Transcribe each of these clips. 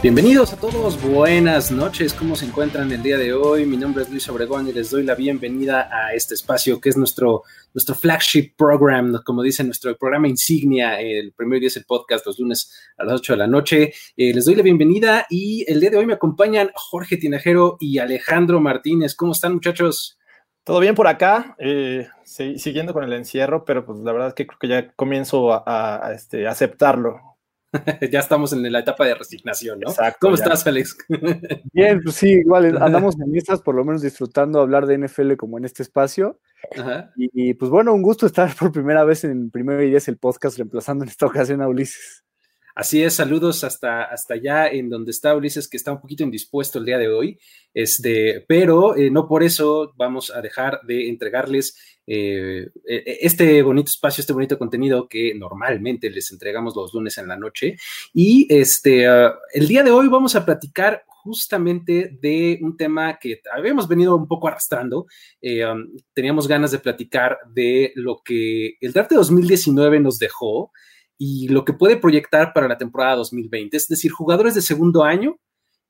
Bienvenidos a todos, buenas noches, ¿cómo se encuentran el día de hoy? Mi nombre es Luis Obregón y les doy la bienvenida a este espacio que es nuestro, nuestro flagship program, como dice nuestro programa insignia, el primer día es el podcast los lunes a las 8 de la noche. Eh, les doy la bienvenida y el día de hoy me acompañan Jorge Tinajero y Alejandro Martínez. ¿Cómo están muchachos? Todo bien por acá, eh, siguiendo con el encierro, pero pues la verdad es que creo que ya comienzo a, este, aceptarlo. ya estamos en la etapa de resignación, ¿no? Exacto, ¿Cómo estás, Alex? Bien, pues sí, igual andamos en estas, por lo menos disfrutando hablar de NFL como en este espacio. Y, pues bueno, un gusto estar por primera vez en Primero y Diez el podcast, reemplazando en esta ocasión a Ulises. Así es, saludos hasta, hasta allá en donde está Ulises, que está un poquito indispuesto el día de hoy, este, pero eh, no por eso vamos a dejar de entregarles eh, e, este bonito espacio, este bonito contenido que normalmente les entregamos los lunes en la noche. Y este, uh, el día de hoy vamos a platicar justamente de un tema que habíamos venido un poco arrastrando. Eh, um, teníamos ganas de platicar de lo que el draft de 2019 nos dejó y lo que puede proyectar para la temporada 2020. Es decir, jugadores de segundo año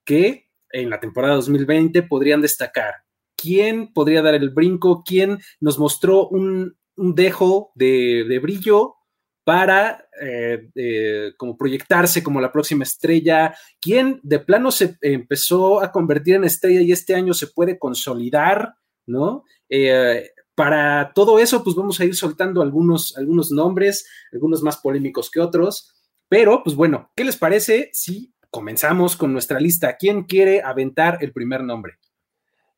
que en la temporada 2020 podrían destacar. ¿Quién podría dar el brinco? ¿Quién nos mostró un, dejo de, brillo para eh, como proyectarse como la próxima estrella? ¿Quién de plano se empezó a convertir en estrella y este año se puede consolidar? ¿No? Eh, para todo eso, pues vamos a ir soltando algunos, algunos nombres, algunos más polémicos que otros. Pero, pues bueno, ¿qué les parece si comenzamos con nuestra lista? ¿Quién quiere aventar el primer nombre?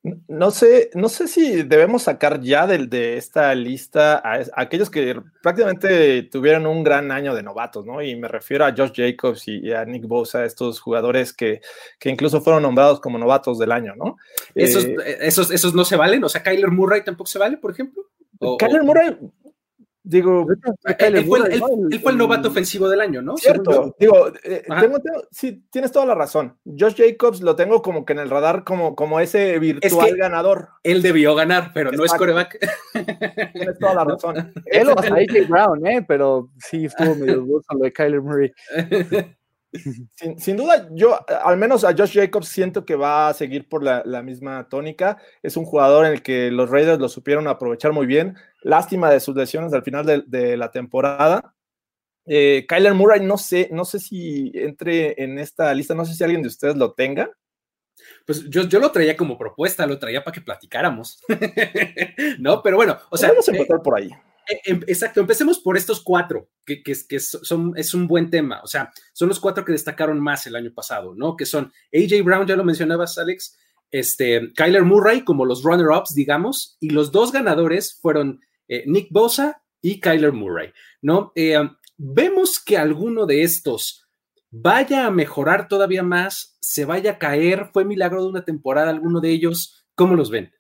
No sé, no sé si debemos sacar ya de, de esta lista a, aquellos que prácticamente tuvieron un gran año de novatos, ¿no? Y me refiero a Josh Jacobs y, a Nick Bosa, estos jugadores que, que, incluso fueron nombrados como novatos del año, ¿no? ¿Esos, eh, esos, esos no se valen, o sea, Kyler Murray tampoco se vale, por ejemplo. Kyler Murray, Digo, él, fue, el novato ofensivo del año, ¿no? Cierto. Digo, eh, sí, tienes toda la razón. Josh Jacobs lo tengo como que en el radar como, como ese virtual ganador. Él debió ganar, pero no es coreback. Tienes toda la razón. él o AJ Brown, ¿eh? Pero sí estuvo medio dudoso lo de Kyler Murray. Sin, duda, yo al menos a Josh Jacobs siento que va a seguir por la, misma tónica. Es un jugador en el que los Raiders lo supieron aprovechar muy bien. Lástima de sus lesiones al final de, la temporada. Eh, Kyler Murray, no sé, no sé si entre en esta lista, no sé si alguien de ustedes lo tenga. Pues yo, yo lo traía como propuesta, lo traía para que platicáramos. no, pero bueno, o sea. Vamos a empezar por ahí. Eh, em, exacto, empecemos por estos cuatro, que, que, son, es un buen tema. O sea, son los cuatro que destacaron más el año pasado, ¿no? Que son AJ Brown, ya lo mencionabas, Alex, este, Kyler Murray como los runner-ups, digamos, y los dos ganadores fueron eh, Nick Bosa y Kyler Murray, ¿no? Eh, vemos que alguno de estos vaya a mejorar todavía más, se vaya a caer, fue milagro de una temporada alguno de ellos, ¿cómo los ven?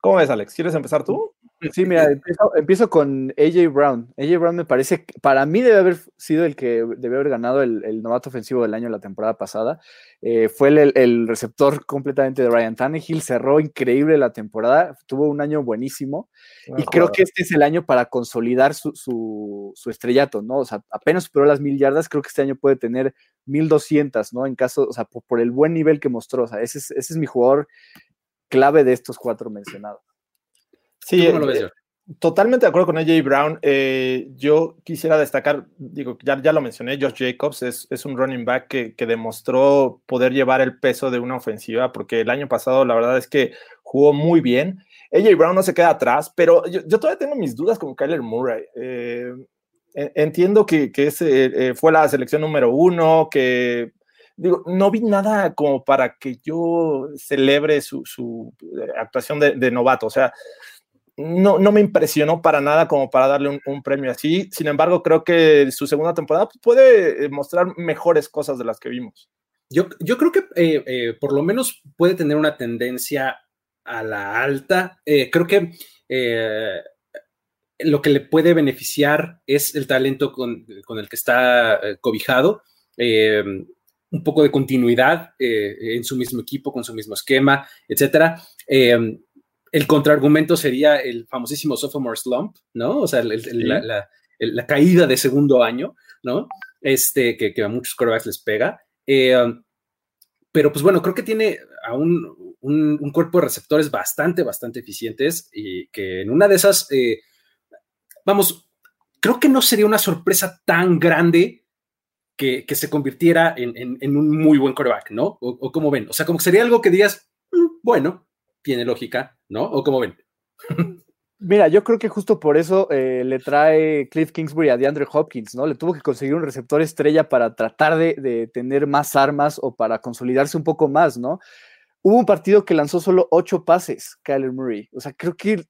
¿Cómo ves, Alex? ¿Quieres empezar tú? Sí, mira, empiezo, con AJ Brown. AJ Brown me parece, que para mí debe haber sido el que debe haber ganado el, novato ofensivo del año la temporada pasada. Eh, fue el, receptor completamente de Ryan Tannehill, cerró increíble la temporada, tuvo un año buenísimo y creo que este es el año para consolidar su, su, estrellato, ¿no? O sea, apenas superó las mil yardas, creo que este año puede tener mil doscientas, ¿no? En caso, o sea, por, el buen nivel que mostró, o sea, ese es, ese es mi jugador clave de estos cuatro mencionados. Sí, eh, totalmente de acuerdo con AJ Brown. Eh, yo quisiera destacar, digo, ya, ya lo mencioné, Josh Jacobs es, es un running back que, que, demostró poder llevar el peso de una ofensiva, porque el año pasado la verdad es que jugó muy bien. AJ Brown no se queda atrás, pero yo, yo todavía tengo mis dudas con Kyler Murray. Eh, entiendo que, que ese, fue la selección número uno, que digo, no vi nada como para que yo celebre su, su actuación de, de, novato. O sea, no, no me impresionó para nada como para darle un, premio así. Sin embargo, creo que su segunda temporada puede mostrar mejores cosas de las que vimos. Yo, yo creo que eh, eh, por lo menos puede tener una tendencia a la alta. Eh, creo que lo que le puede beneficiar es el talento con, el que está cobijado un poco de continuidad en su mismo equipo, con su mismo esquema, etcétera. El contraargumento sería el famosísimo sophomore slump, ¿no? O sea, la, caída de segundo año, ¿no? Este, que, que a muchos quarterbacks les pega. Eh, pero pues bueno, creo que tiene aún un, cuerpo de receptores bastante, bastante eficientes y que en una de esas, eh, vamos, creo que no sería una sorpresa tan grande que, se convirtiera en, un muy buen coreback, ¿no? O, como ven, o sea, como que sería algo que digas, mm, bueno, tiene lógica, ¿no? O como ven. Mira, yo creo que justo por eso eh, le trae Cliff Kingsbury a DeAndre Hopkins, ¿no? Le tuvo que conseguir un receptor estrella para tratar de, tener más armas o para consolidarse un poco más, ¿no? Hubo un partido que lanzó solo ocho pases, Kyler Murray. O sea, creo que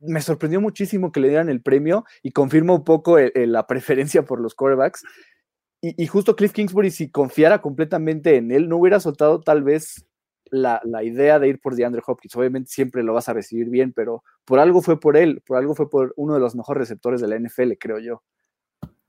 me sorprendió muchísimo que le dieran el premio y confirma un poco la preferencia por los quarterbacks. Y, y, justo Cliff Kingsbury, si confiara completamente en él, no hubiera soltado tal vez la, idea de ir por DeAndre Hopkins. Obviamente siempre lo vas a recibir bien, pero por algo fue por él, por algo fue por uno de los mejores receptores de la NFL, creo yo.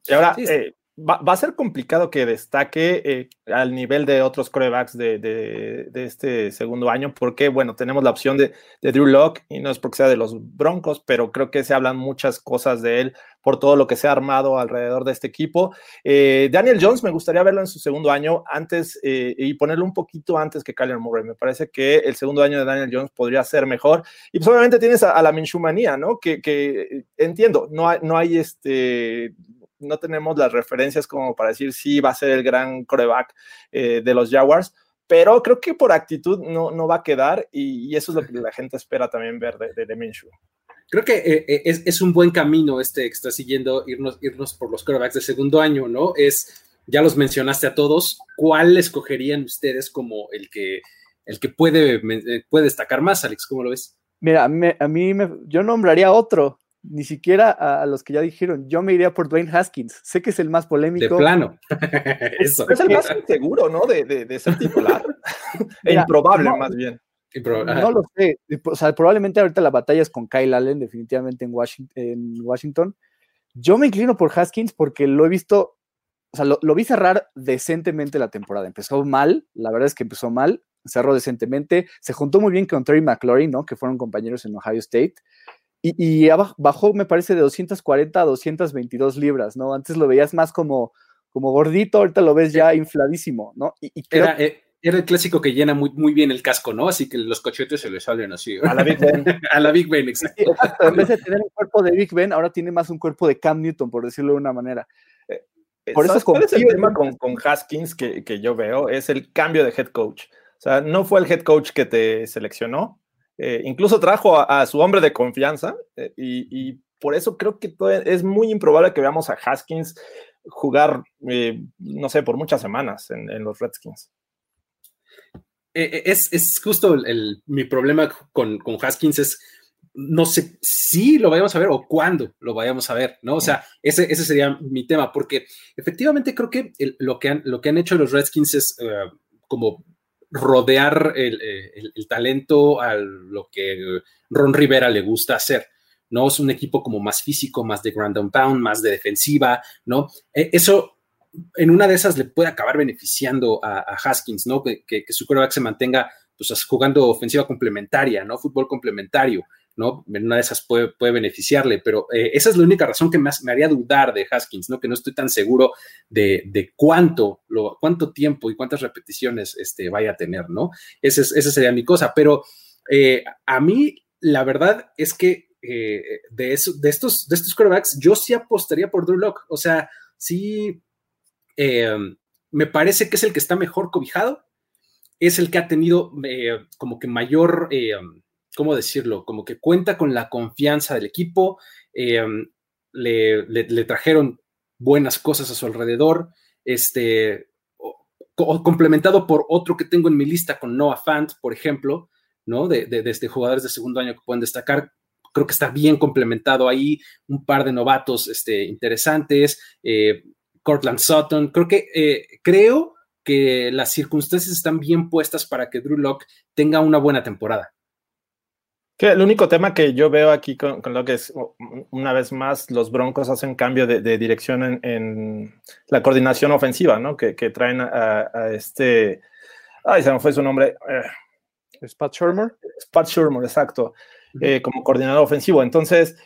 Y ahora, eh, va, a ser complicado que destaque eh, al nivel de otros corebacks de, este segundo año, porque, bueno, tenemos la opción de, Drew Locke, y no es porque sea de los Broncos, pero creo que se hablan muchas cosas de él por todo lo que se ha armado alrededor de este equipo. Eh, Daniel Jones, me gustaría verlo en su segundo año antes y ponerlo un poquito antes que Kyler Murray. Me parece que el segundo año de Daniel Jones podría ser mejor. Y pues obviamente tienes a, la Minshumanía, ¿no? Que, que entiendo, no no hay este no tenemos las referencias como para decir si va a ser el gran coreback eh, de los Jaguars, pero creo que por actitud no, no va a quedar y, eso es lo que la gente espera también ver de, de, Minshew. Creo que eh, eh, es, un buen camino este que está siguiendo irnos, irnos por los corebacks de segundo año, ¿no? Es, ya los mencionaste a todos, ¿cuál escogerían ustedes como el que, el que puede, puede destacar más, Alex? ¿Cómo lo ves? Mira, a mí, me, yo nombraría otro, ni siquiera a, los que ya dijeron. Yo me iría por Dwayne Haskins. Sé que es el más polémico. De plano. Eso. Es el más inseguro, ¿no? De, de, ser titular. e improbable, más bien. No lo sé. O sea, probablemente ahorita la batalla es con Kyle Allen, definitivamente en Washington. En Washington. Yo me inclino por Haskins porque lo he visto, o sea, lo, lo vi cerrar decentemente la temporada. Empezó mal, la verdad es que empezó mal, cerró decentemente. Se juntó muy bien con Terry McLaurin, ¿no? Que fueron compañeros en Ohio State y, bajó, me parece, de 240 a 222 libras, ¿no? Antes lo veías más como, como gordito, ahorita lo ves ya infladísimo, ¿no? Y, era, eh, era, el clásico que llena muy, muy bien el casco, ¿no? Así que los cochetes se le salen así. A la Big Ben. a la Big Ben, exacto. En vez de tener un cuerpo de Big Ben, ahora tiene más un cuerpo de Cam Newton, por decirlo de una manera. Eh, por eso es el tema con, con Haskins que, que yo veo? Es el cambio de head coach. O sea, no fue el head coach que te seleccionó, eh, incluso trajo a, su hombre de confianza eh, y, por eso creo que es muy improbable que veamos a Haskins jugar, eh, no sé, por muchas semanas en, los Redskins. Es, justo mi problema con, Haskins es, no sé si lo vayamos a ver o cuándo lo vayamos a ver, ¿no? O sea, ese, ese sería mi tema, porque efectivamente creo que lo, que han, lo que han hecho los Redskins es como rodear eh, el, talento a lo que Ron Rivera le gusta hacer. ¿no? Es un equipo como más físico, más de ground and pound, más de defensiva, ¿no? E, eso en una de esas le puede acabar beneficiando a, Haskins, ¿no? Que, su quarterback se mantenga pues, jugando ofensiva complementaria, ¿no? Fútbol complementario. ¿No? Una de esas puede, puede beneficiarle, pero eh, esa es la única razón que me, me, haría dudar de Haskins, ¿no? Que no estoy tan seguro de, cuánto, lo, cuánto tiempo y cuántas repeticiones este, vaya a tener, ¿no? Ese esa sería mi cosa, pero eh, a mí la verdad es que eh, de, eso, de, estos, de estos quarterbacks yo sí apostaría por Drew Locke, o sea, sí me parece que es el que está mejor cobijado, es el que ha tenido como que mayor ¿cómo decirlo? Como que cuenta con la confianza del equipo, eh, le, trajeron buenas cosas a su alrededor, este, complementado por otro que tengo en mi lista con Noah Fant, por ejemplo, ¿no? De, de, este, jugadores de segundo año que pueden destacar. creo que está bien complementado ahí, un par de novatos este, interesantes, eh, Cortland Sutton, creo que, eh, creo que las circunstancias están bien puestas para que Drew Locke tenga una buena temporada. Que el único tema que yo veo aquí con, lo que es, una vez más, los Broncos hacen cambio de, dirección en, la coordinación ofensiva, ¿no? Que, traen a, este. Ay, se me fue su nombre. Eh, Pat Shermer. Pat Shermer, exacto. Eh, como coordinador ofensivo. Entonces,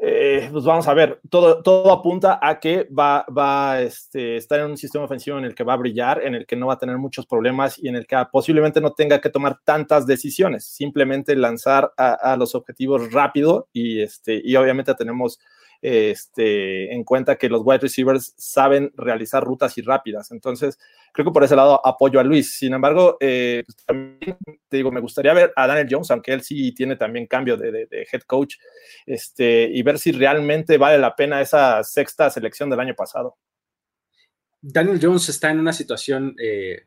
eh, pues vamos a ver, todo, todo apunta a que va, va a este, estar en un sistema ofensivo en el que va a brillar, en el que no va a tener muchos problemas y en el que posiblemente no tenga que tomar tantas decisiones, simplemente lanzar a, a los objetivos rápido y, este, y obviamente tenemos este, en cuenta que los wide receivers saben realizar rutas y rápidas. Entonces, creo que por ese lado apoyo a Luis. Sin embargo, eh, pues, también te digo, me gustaría ver a Daniel Jones, aunque él sí tiene también cambio de, head coach, este, y ver si realmente vale la pena esa sexta selección del año pasado. Daniel Jones está en una situación eh,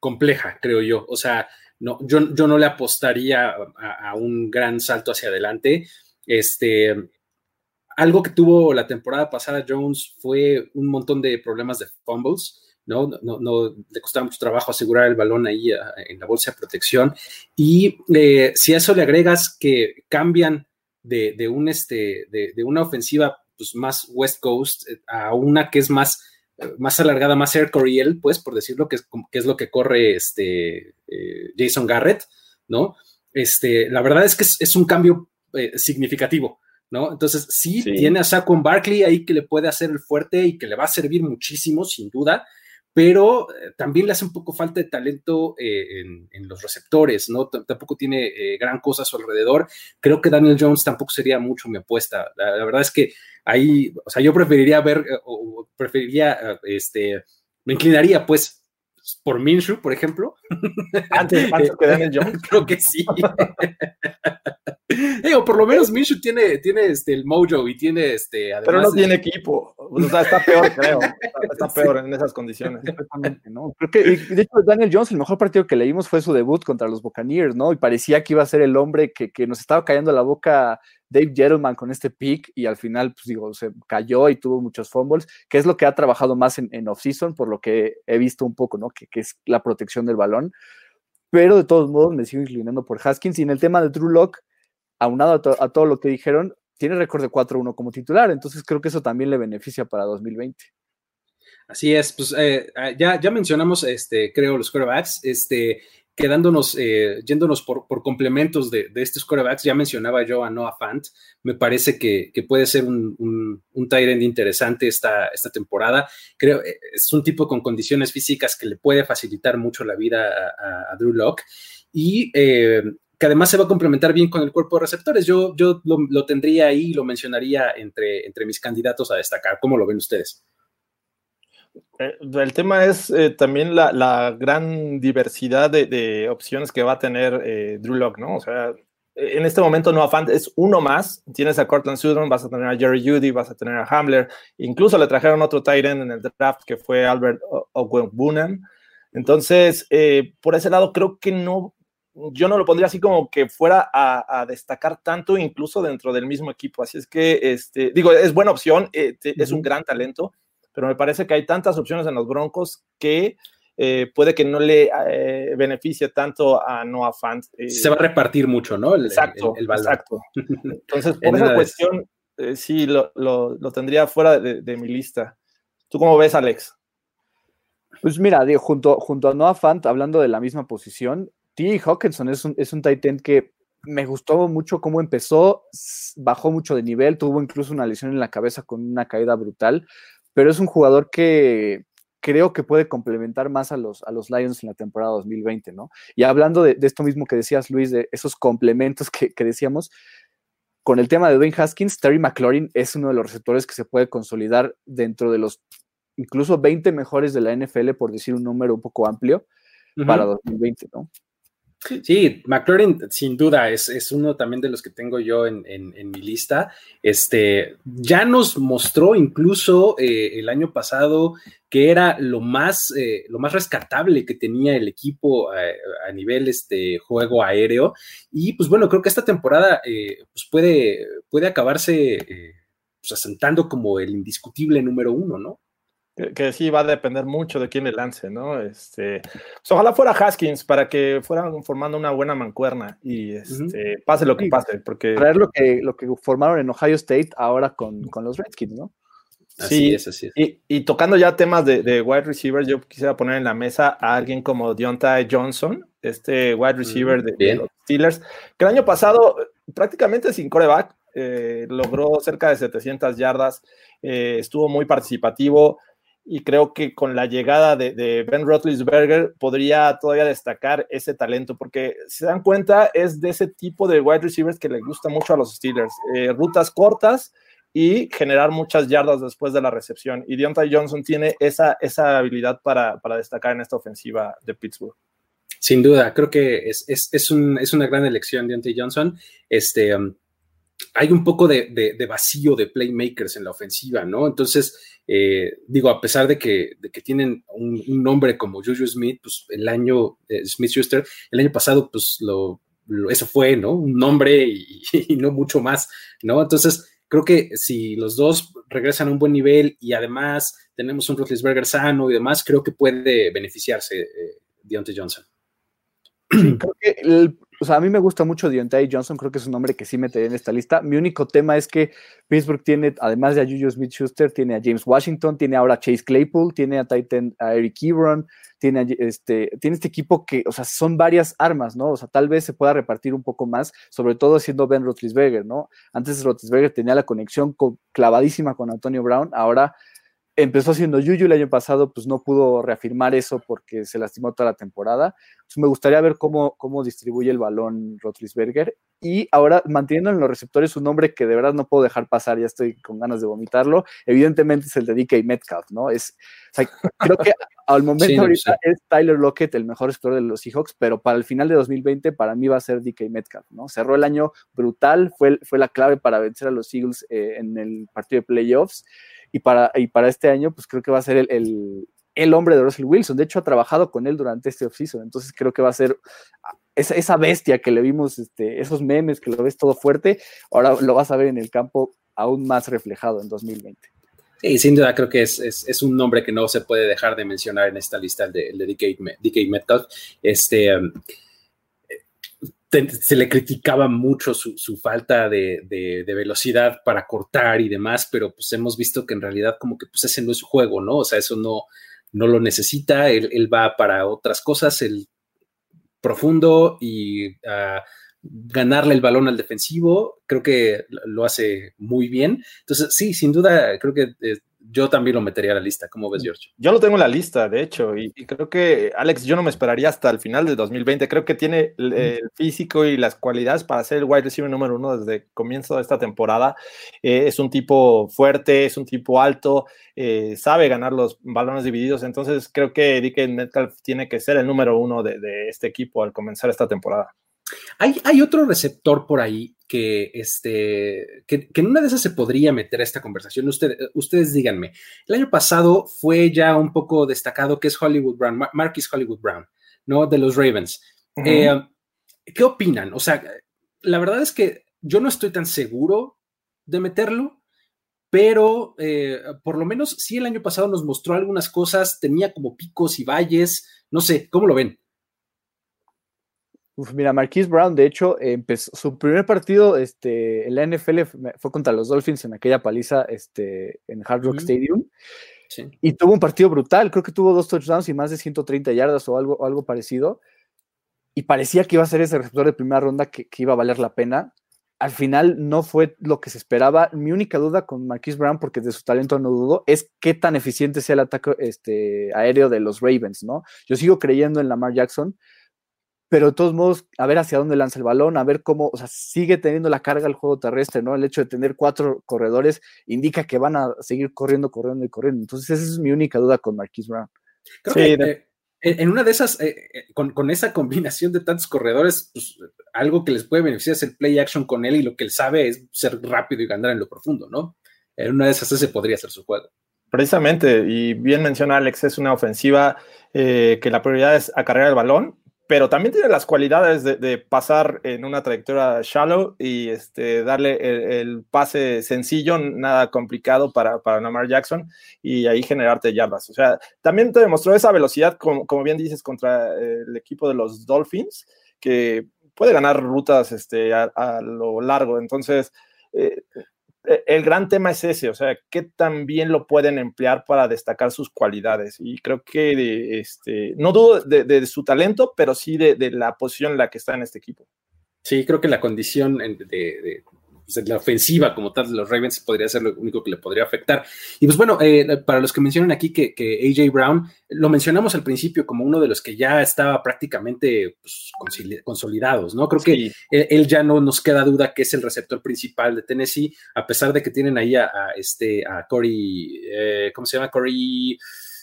compleja, creo yo. O sea, no, yo, yo no le apostaría a, a, un gran salto hacia adelante. Este, algo que tuvo la temporada pasada Jones fue un montón de problemas de fumbles. ¿no? No, no, le costaba mucho trabajo asegurar el balón ahí en la bolsa de protección. Y eh, si a eso le agregas que cambian de, un, este, de, una ofensiva pues, más West Coast eh, a una que es más, más alargada, más air Coriel, pues, por decirlo, que es, que es lo que corre este, eh, Jason Garrett, ¿no? Este, la verdad es que es, un cambio significativo. ¿No? Entonces, sí, tiene a Saquon Barkley ahí que le puede hacer el fuerte y que le va a servir muchísimo, sin duda, pero eh, también le hace un poco falta de talento eh, en, los receptores, ¿no? tampoco tiene eh, gran cosa a su alrededor. Creo que Daniel Jones tampoco sería mucho mi apuesta. La, verdad es que ahí, o sea, yo preferiría ver, o preferiría, este, me inclinaría, pues, por Minshew, por ejemplo. Antes, antes que Daniel Jones. Creo que sí. Eh, o por lo menos Minshew tiene, tiene este, el mojo y tiene este. Pero no tiene equipo. O sea, está peor, creo. Está, peor en esas condiciones. ¿no? Creo que, de hecho, Daniel Jones, el mejor partido que leímos fue su debut contra los Buccaneers, ¿no? Y parecía que iba a ser el hombre que, que nos estaba cayendo la boca Dave Gentleman con este pick y al final, pues digo, se cayó y tuvo muchos fumbles, que es lo que ha trabajado más en, en off-season, por lo que he visto un poco, ¿no? Que, que, es la protección del balón. Pero de todos modos me sigo inclinando por Haskins y en el tema de Drew Lock, aunado a, todo lo que dijeron, tiene récord de 4-1 como titular, entonces creo que eso también le beneficia para 2020. Así es, pues eh, ah, ya, ya mencionamos, este, creo, los quarterbacks, este, quedándonos, eh, yéndonos por, complementos de, estos quarterbacks, ya mencionaba yo a Noah Fant, me parece que, puede ser un, un, un tight end interesante esta, esta temporada. Creo eh, es un tipo con condiciones físicas que le puede facilitar mucho la vida a, Drew Locke y que además se va a complementar bien con el cuerpo de receptores. Yo, yo lo, tendría ahí y lo mencionaría entre, entre mis candidatos a destacar. ¿Cómo lo ven ustedes? Eh, el tema es eh, también la, gran diversidad de, opciones que va a tener eh, Drew Locke, ¿no? O sea, en este momento no Fant es uno más. Tienes a Cortland Sutton, vas a tener a Jerry Judy, vas a tener a Hamler. Incluso le trajeron otro end en el draft que fue Albert Ogwenbunen. Entonces, por ese lado, creo que no, yo no lo pondría así como que fuera a, destacar tanto, incluso dentro del mismo equipo. Así es que, este, digo, es buena opción, es un gran talento pero me parece que hay tantas opciones en los Broncos que eh, puede que no le eh, beneficie tanto a Noah Fant. Eh, Se va a repartir mucho, ¿no? exacto, exacto. Entonces, por esa cuestión, sí, lo, tendría fuera de, mi lista. ¿Tú cómo ves, Alex? Pues mira, digo, junto, junto a Noah Fant, hablando de la misma posición, T. Hawkinson es un, es un tight end que me gustó mucho cómo empezó, bajó mucho de nivel, tuvo incluso una lesión en la cabeza con una caída brutal, pero es un jugador que creo que puede complementar más a los, a los Lions en la temporada 2020, ¿no? Y hablando de, esto mismo que decías, Luis, de esos complementos que, decíamos, con el tema de Dwayne Haskins, Terry McLaurin es uno de los receptores que se puede consolidar dentro de los incluso 20 mejores de la NFL, por decir un número un poco amplio, para 2020, ¿no? Sí, McLaurin sin duda es, uno también de los que tengo yo en, mi lista. Este, ya nos mostró incluso eh, el año pasado que era lo más, eh, lo más rescatable que tenía el equipo eh, a, nivel este, juego aéreo. Y pues bueno, creo que esta temporada pues puede, puede acabarse pues, asentando como el indiscutible número uno, ¿no? Que, sí va a depender mucho de quién le lance, ¿no? Este, pues, ojalá fuera Haskins para que fueran formando una buena mancuerna y este, pase lo que pase, porque... Traer lo que, lo que formaron en Ohio State ahora con, con los Redskins, ¿no? sí, es, así Y, y, tocando ya temas de, de, wide receivers, yo quisiera poner en la mesa a alguien como Deontay Johnson, este wide receiver de, los Steelers, que el año pasado prácticamente sin coreback, eh, logró cerca de 700 yardas, eh, estuvo muy participativo, y creo que con la llegada de, Ben Roethlisberger podría todavía destacar ese talento, porque se dan cuenta es de ese tipo de wide receivers que le gusta mucho a los Steelers, eh, rutas cortas y generar muchas yardas después de la recepción. Y Deontay Johnson tiene esa, esa habilidad para, destacar en esta ofensiva de Pittsburgh. Sin duda, creo que es, es, es, un, es una gran elección Deontay Johnson. Este, um, hay un poco de, vacío de playmakers en la ofensiva, ¿no? Entonces, eh, digo, a pesar de que, tienen un, nombre como Juju Smith, pues el año, eh, Smith Schuster, el año pasado, pues lo, eso fue, ¿no? Un nombre y, no mucho más, ¿no? Entonces, creo que si los dos regresan a un buen nivel y además tenemos un Roethlisberger sano y demás, creo que puede beneficiarse eh, Johnson. el, o sea, a mí me gusta mucho Deontay Johnson, creo que es un nombre que sí metería en esta lista. Mi único tema es que Pittsburgh tiene, además de a Juju Smith-Schuster, tiene a James Washington, tiene ahora a Chase Claypool, tiene a Titan, a Eric Ebron, tiene, este, tiene este equipo que, o sea, son varias armas, ¿no? O sea, tal vez se pueda repartir un poco más, sobre todo siendo Ben Roethlisberger, ¿no? Antes Roethlisberger tenía la conexión clavadísima con Antonio Brown, ahora empezó haciendo Yuyu el año pasado, pues no pudo reafirmar eso porque se lastimó toda la temporada. Entonces me gustaría ver cómo, cómo distribuye el balón Rotlisberger. Y ahora, manteniendo en los receptores un nombre que de verdad no puedo dejar pasar, ya estoy con ganas de vomitarlo, evidentemente es el de DK Metcalf, ¿no? Es, creo que al momento ahorita es Tyler Lockett el mejor receptor de los Seahawks, pero para el final de 2020 para mí va a ser DK Metcalf, ¿no? Cerró el año brutal, fue, fue la clave para vencer a los Eagles eh, en el partido de playoffs y para, y para este año, pues creo que va a ser el, el, hombre de Russell Wilson. De hecho, ha trabajado con él durante este offseason, entonces creo que va a ser esa, bestia que le vimos, este, esos memes que lo ves todo fuerte, ahora lo vas a ver en el campo aún más reflejado en 2020. Sí, sin duda creo que es, es, un nombre que no se puede dejar de mencionar en esta lista, el de, el de. Este, um, se le criticaba mucho su, falta de, velocidad para cortar y demás, pero pues hemos visto que en realidad como que pues ese no es su juego, ¿no? O sea, eso no, no lo necesita, él, va para otras cosas, el profundo y uh, ganarle el balón al defensivo, creo que lo hace muy bien. Entonces, sí, sin duda, creo que eh, yo también lo metería a la lista. ¿Cómo ves, George? Yo lo tengo en la lista, de hecho, y, creo que, Alex, yo no me esperaría hasta el final de 2020. Creo que tiene el, físico y las cualidades para ser el wide receiver número uno desde el comienzo de esta temporada. Eh, es un tipo fuerte, es un tipo alto, eh, sabe ganar los balones divididos. Entonces, creo que DK Metcalf tiene que ser el número uno de, de este equipo al comenzar esta temporada. Hay, otro receptor por ahí que, este, que, en una de esas se podría meter a esta conversación. ustedes díganme. El año pasado fue ya un poco destacado que es Hollywood Brown, Marquis Hollywood Brown, ¿no? De los Ravens. Eh, ¿Qué opinan? O sea, la verdad es que yo no estoy tan seguro de meterlo, pero eh, por lo menos sí el año pasado nos mostró algunas cosas, tenía como picos y valles, no sé, ¿cómo lo ven? Mira, Marquise Brown, de hecho, empezó su primer partido este, en la NFL fue contra los Dolphins en aquella paliza este, en Hard Rock Stadium. Y tuvo un partido brutal, creo que tuvo dos touchdowns y más de 130 yardas o algo, algo parecido. Y parecía que iba a ser ese receptor de primera ronda que, iba a valer la pena. Al final no fue lo que se esperaba. Mi única duda con Marquise Brown, porque de su talento no dudo, es qué tan eficiente sea el ataque este, aéreo de los Ravens, ¿no? Yo sigo creyendo en Lamar Jackson, pero de todos modos, a ver hacia dónde lanza el balón, a ver cómo, o sea, sigue teniendo la carga el juego terrestre, ¿no? El hecho de tener cuatro corredores indica que van a seguir corriendo, corriendo y corriendo. Entonces, esa es mi única duda con Marquis Brown. Creo, que, en, una de esas, eh, eh, con, esa combinación de tantos corredores, pues, algo que les puede beneficiar es el play action con él y lo que él sabe es ser rápido y ganar en lo profundo, ¿no? En una de esas ese podría ser su juego. Precisamente, y bien menciona Alex, es una ofensiva que la prioridad es acarrear el balón pero también tiene las cualidades de, pasar en una trayectoria shallow y este, darle el, pase sencillo, nada complicado para, para Jackson y ahí generarte yardas. O sea, también te demostró esa velocidad, como, como bien dices, contra el equipo de los Dolphins, que puede ganar rutas este, a, lo largo. Entonces, eh, el gran tema es ese, o sea, qué también lo pueden emplear para destacar sus cualidades. Y creo que este, no dudo de, su talento, pero sí de, la posición en la que está en este equipo. Sí, creo que la condición de, pues, la ofensiva como tal de los Ravens podría ser lo único que le podría afectar. Y pues bueno, eh, para los que mencionan aquí que, AJ Brown, lo mencionamos al principio como uno de los que ya estaba prácticamente pues, consolidados, ¿no? Creo que él, ya no nos queda duda que es el receptor principal de Tennessee, a pesar de que tienen ahí a, este, a Corey, eh, ¿cómo se llama? Corey,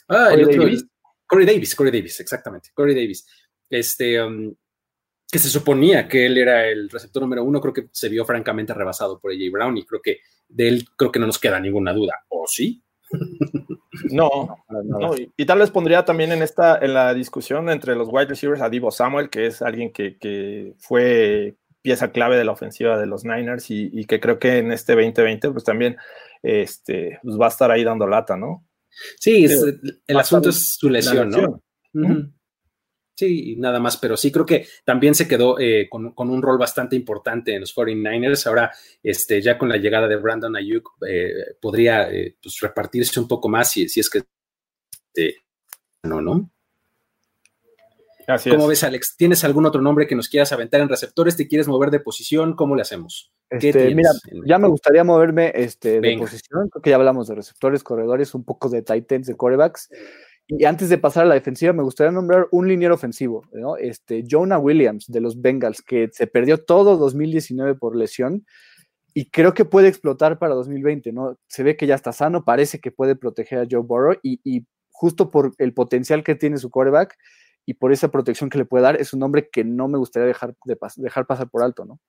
ah, Corey Davis. Corey Davis, Corey Davis, exactamente, Corey Davis. Este, um, que se suponía que él era el receptor número uno, creo que se vio francamente rebasado por AJ Brown y creo que de él creo que no nos queda ninguna duda. ¿O sí? No, no, y, tal vez pondría también en esta en la discusión entre los wide receivers a Divo Samuel, que es alguien que, fue pieza clave de la ofensiva de los Niners y, que creo que en este 2020 pues también este, pues va a estar ahí dando lata, ¿no? Sí, el asunto es su lesión, ¿no? Sí, nada más, pero sí creo que también se quedó eh, con, un rol bastante importante en los 49ers. Ahora, este, ya con la llegada de Brandon Ayuk, eh, podría eh, pues, repartirse un poco más si, si es que no, ¿no? ¿Cómo ves, Alex? ¿Tienes algún otro nombre que nos quieras aventar en receptores? ¿Te quieres mover de posición? ¿Cómo le hacemos? Este, mira, ya me gustaría moverme este, de posición. Creo que ya hablamos de receptores, corredores, un poco de tight ends, de corebacks. Y antes de pasar a la defensiva, me gustaría nombrar un liniero ofensivo, ¿no? Este, Jonah Williams de los Bengals, que se perdió todo 2019 por lesión y creo que puede explotar para 2020, ¿no? Se ve que ya está sano, parece que puede proteger a Joe Burrow y, justo por el potencial que tiene su quarterback y por esa protección que le puede dar, es un hombre que no me gustaría dejar, de dejar pasar por alto, ¿no?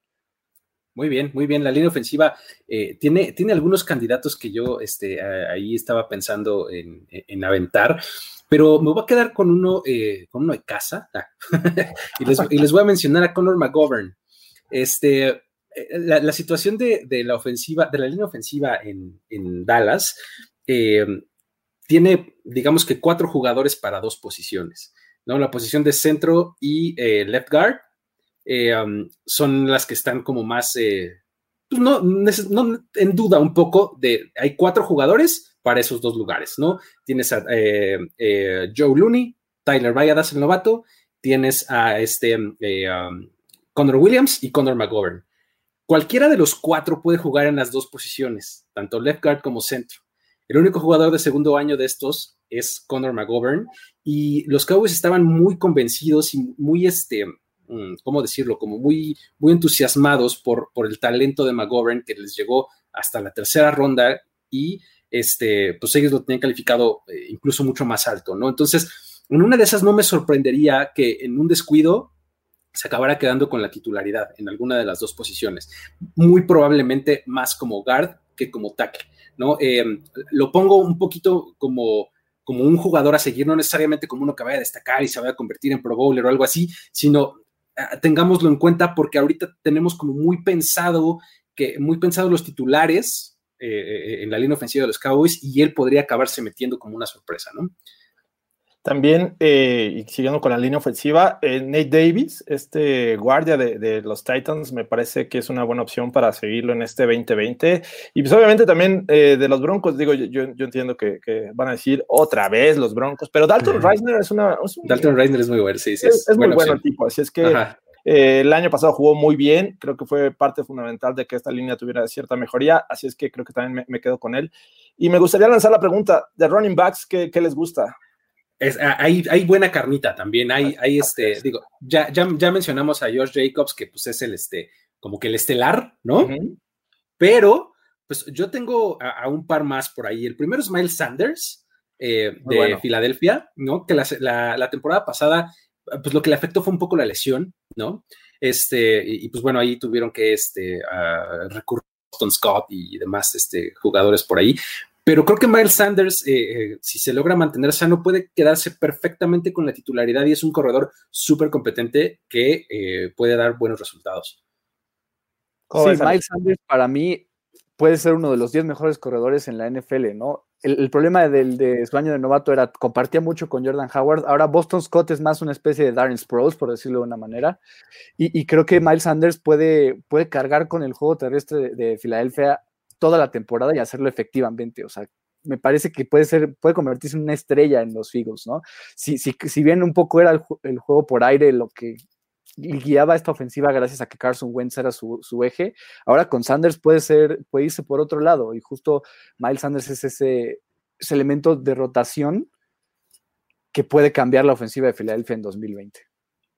Muy bien, muy bien. La línea ofensiva eh, tiene, tiene algunos candidatos que yo este, ahí estaba pensando en, aventar, pero me voy a quedar con uno, eh, con uno de casa ah, y, les, voy a mencionar a Conor McGovern. Este, eh, la, situación de, la ofensiva, de la línea ofensiva en, Dallas, tiene, digamos que cuatro jugadores para dos posiciones, ¿no? La posición de centro y left guard eh, son las que están como más, eh, pues no, en duda un poco de, hay cuatro jugadores para esos dos lugares, ¿no? Tienes a eh, Joe Looney, Tyler Valladas, el novato, tienes a este Connor Williams y Connor McGovern. Cualquiera de los cuatro puede jugar en las dos posiciones, tanto left guard como centro. El único jugador de segundo año de estos es Connor McGovern y los Cowboys estaban muy convencidos y muy este, ¿cómo decirlo? Como muy, muy entusiasmados por, por el talento de McGovern que les llegó hasta la tercera ronda y este, pues ellos lo tenían calificado eh, incluso mucho más alto, ¿no? Entonces, en una de esas no me sorprendería que en un descuido se acabara quedando con la titularidad en alguna de las dos posiciones, muy probablemente más como guard que como tackle, ¿no? Em, lo pongo un poquito como como un jugador a seguir, no necesariamente como uno que vaya a destacar y se vaya a convertir en Pro Bowler o algo así, sino tengámoslo en cuenta porque ahorita tenemos como muy pensado que muy pensado los titulares eh, eh, en la línea ofensiva de los Cowboys y él podría acabarse metiendo como una sorpresa, ¿no? También, eh, y siguiendo con la línea ofensiva, eh, Nate Davis, este guardia de, los Titans, me parece que es una buena opción para seguirlo en este 2020. Y pues obviamente también eh, de los Broncos, digo, yo, yo entiendo que, van a decir otra vez los Broncos, pero Dalton Reisner es una... Dalton Reisner es muy bueno, sí, sí. Es, muy bueno tipo, así es que... el año pasado jugó muy bien, creo que fue parte fundamental de que esta línea tuviera cierta mejoría, así es que creo que también me, quedo con él. Y me gustaría lanzar la pregunta de running backs, ¿qué, qué les gusta? Ah, hay, buena carnita también. Hay, hay este, digo, ya, ya, ya, mencionamos a Josh Jacobs, que pues es el este, como que el estelar, ¿no? Pero, pues yo tengo a, un par más por ahí. El primero es Miles Sanders. eh, de Filadelfia, ¿no? Que la, temporada pasada, pues lo que le afectó fue un poco la lesión, ¿no? Este, y, pues bueno, ahí tuvieron que este, recurrir a Boston Scott y demás este, jugadores por ahí. Pero creo que Miles Sanders, eh, eh, si se logra mantener sano, puede quedarse perfectamente con la titularidad y es un corredor súper competente que eh, puede dar buenos resultados. Sí, Miles Sanders para mí puede ser uno de los 10 mejores corredores en la NFL, ¿no? El, problema del, de su año de novato era compartía mucho con Jordan Howard. Ahora Boston Scott es más una especie de Darren Sproles, por decirlo de una manera. Y, creo que Miles Sanders puede, puede cargar con el juego terrestre de Filadelfia toda la temporada y hacerlo efectivamente. O sea, me parece que puede ser, puede convertirse en una estrella en los Eagles, ¿no? Si, si, si bien un poco era el, juego por aire lo que guiaba esta ofensiva gracias a que Carson Wentz era su, eje, ahora con Sanders puede ser, puede irse por otro lado, y justo Miles Sanders es ese, ese elemento de rotación que puede cambiar la ofensiva de Filadelfia en 2020.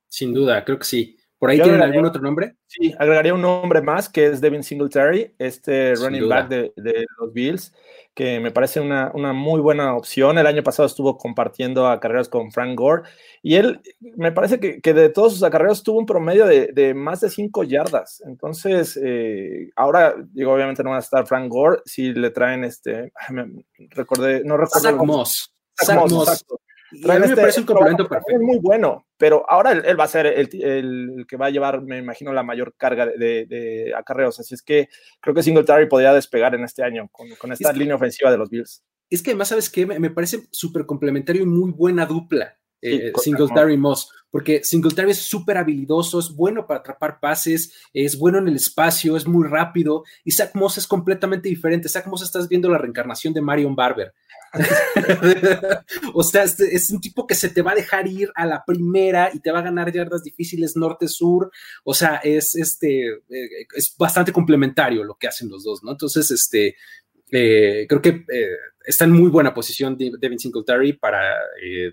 Sin duda, creo que sí. ¿Por ahí tienen algún otro nombre? Sí, agregaría un nombre más que es Devin Singletary, este running back de, los Bills, que me parece una, muy buena opción. El año pasado estuvo compartiendo acarreos con Frank Gore y él me parece que, de todos sus acarreos tuvo un promedio de, más de 5 yardas. Entonces, eh, ahora, digo, obviamente no va a estar Frank Gore si le traen este, recordé, no recuerdo. Zach Moss. Zach Moss a mí me parece un complemento perfecto. Es muy bueno, pero ahora él, va a ser el, que va a llevar, me imagino, la mayor carga de, acarreos. Así es que creo que Singletary podría despegar en este año con, esta línea ofensiva de los Bills. Es que además, ¿sabes qué? Me, parece súper complementario y muy buena dupla. Eh, Singletary Moss, porque Singletary es súper habilidoso, es bueno para atrapar pases, es bueno en el espacio, es muy rápido, y Zach Moss es completamente diferente. Zach Moss estás viendo la reencarnación de Marion Barber. o sea, es, un tipo que se te va a dejar ir a la primera y te va a ganar yardas difíciles norte-sur. O sea, es este eh, es bastante complementario lo que hacen los dos, ¿no? Entonces, este eh, creo que eh, está en muy buena posición Devin Singletary para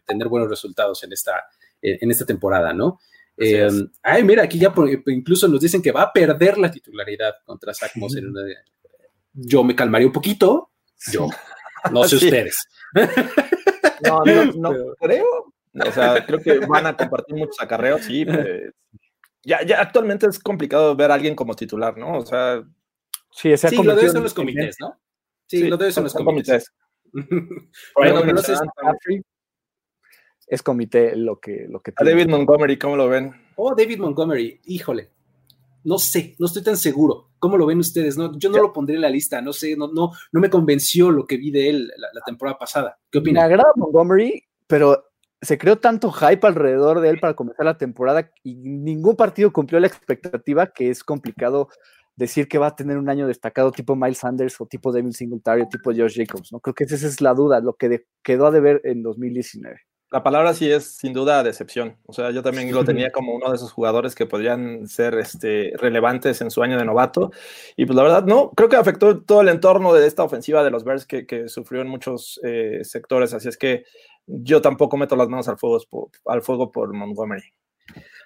tener buenos resultados en esta, en esta temporada, ¿no? ay, mira, aquí ya incluso nos dicen que va a perder la titularidad contra Zach Moss en una Yo me calmaría un poquito, yo. No sé ustedes. No, no, creo. O sea, creo que van a compartir muchos acarreos, sí. Pues, ya, ya actualmente es complicado ver a alguien como titular, ¿no? O sea. Sí, sí lo de eso son los comités, ¿no? Sí, lo de eso son los comités. bueno, no sé es comité lo que, lo que A David Montgomery, ¿cómo lo ven? Oh, David Montgomery, híjole. No sé, no estoy tan seguro. ¿Cómo lo ven ustedes? No, yo no lo pondré en la lista, no sé, no, no, no me convenció lo que vi de él la, temporada pasada. ¿Qué opinas? Me agrada Montgomery, pero se creó tanto hype alrededor de él para comenzar la temporada y ningún partido cumplió la expectativa que es complicado decir que va a tener un año destacado tipo Miles Sanders o tipo David Singletary o tipo Josh Jacobs, ¿no? Creo que esa es la duda, lo que quedó a deber en 2019 la palabra sí es sin duda decepción. O sea, yo también lo tenía como uno de esos jugadores que podrían ser este, relevantes en su año de novato. Y pues la verdad, no, creo que afectó todo el entorno de esta ofensiva de los Bears que, sufrió en muchos eh, sectores. Así es que yo tampoco meto las manos al fuego, al fuego por Montgomery.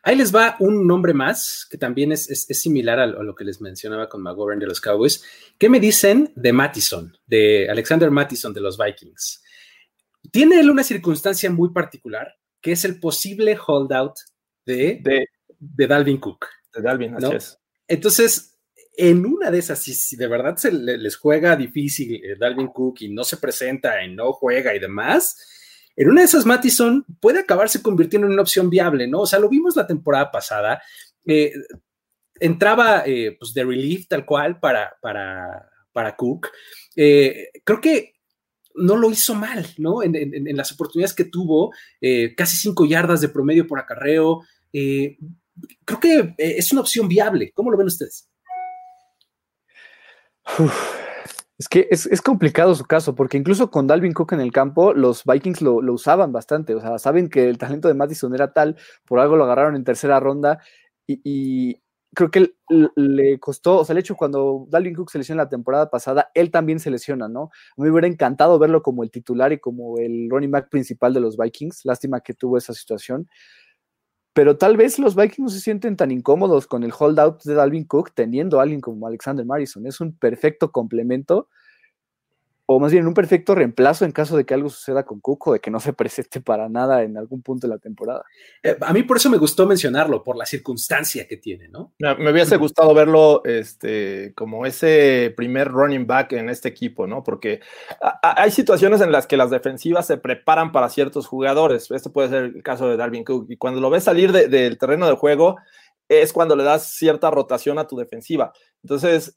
Ahí les va un nombre más que también es, similar a lo, que les mencionaba con McGovern de los Cowboys. ¿Qué me dicen de Mattison, de Alexander Mattison de los Vikings? Tiene él una circunstancia muy particular, que es el posible holdout de, de, Dalvin Cook. De Dalvin, así es. Entonces, en una de esas, si, de verdad se les juega difícil eh, Dalvin Cook y no se presenta y no juega y demás, en una de esas Mattison puede acabarse convirtiendo en una opción viable, ¿no? O sea, lo vimos la temporada pasada. Eh, entraba eh, pues de relief tal cual para, para, para Cook. creo que no lo hizo mal, ¿no? En, las oportunidades que tuvo, eh, casi cinco yardas de promedio por acarreo. Eh, creo que eh, es una opción viable. ¿Cómo lo ven ustedes? Es que es, complicado su caso, porque incluso con Dalvin Cook en el campo, los Vikings lo, usaban bastante. O sea, saben que el talento de Madison era tal, por algo lo agarraron en tercera ronda y creo que le costó, o sea, el hecho cuando Dalvin Cook se lesiona la temporada pasada, él también se lesiona, ¿no? Me hubiera encantado verlo como el titular y como el running back principal de los Vikings. Lástima que tuvo esa situación. Pero tal vez los Vikings no se sienten tan incómodos con el holdout de Dalvin Cook teniendo a alguien como Alexander Madison. Es un perfecto complemento. O más bien un perfecto reemplazo en caso de que algo suceda con Cook o de que no se presente para nada en algún punto de la temporada. Eh, a mí por eso me gustó mencionarlo, por la circunstancia que tiene, ¿no? Me, hubiese gustado verlo este, como ese primer running back en este equipo, ¿no? Porque hay situaciones en las que las defensivas se preparan para ciertos jugadores. Este puede ser el caso de Darwin Cook. Y cuando lo ves salir del terreno de juego, es cuando le das cierta rotación a tu defensiva. Entonces,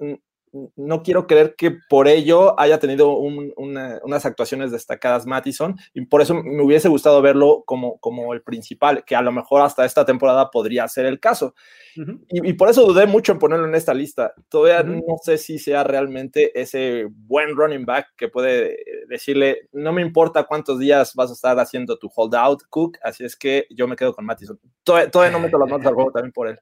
no quiero creer que por ello haya tenido unas actuaciones destacadas Mattison y por eso me hubiese gustado verlo como, como el principal, que a lo mejor hasta esta temporada podría ser el caso. y, por eso dudé mucho en ponerlo en esta lista. Todavía no sé si sea realmente ese buen running back que puede decirle, no me importa cuántos días vas a estar haciendo tu holdout, Cook, así es que yo me quedo con Mattison. Todavía, todavía no meto las manos al juego también por él.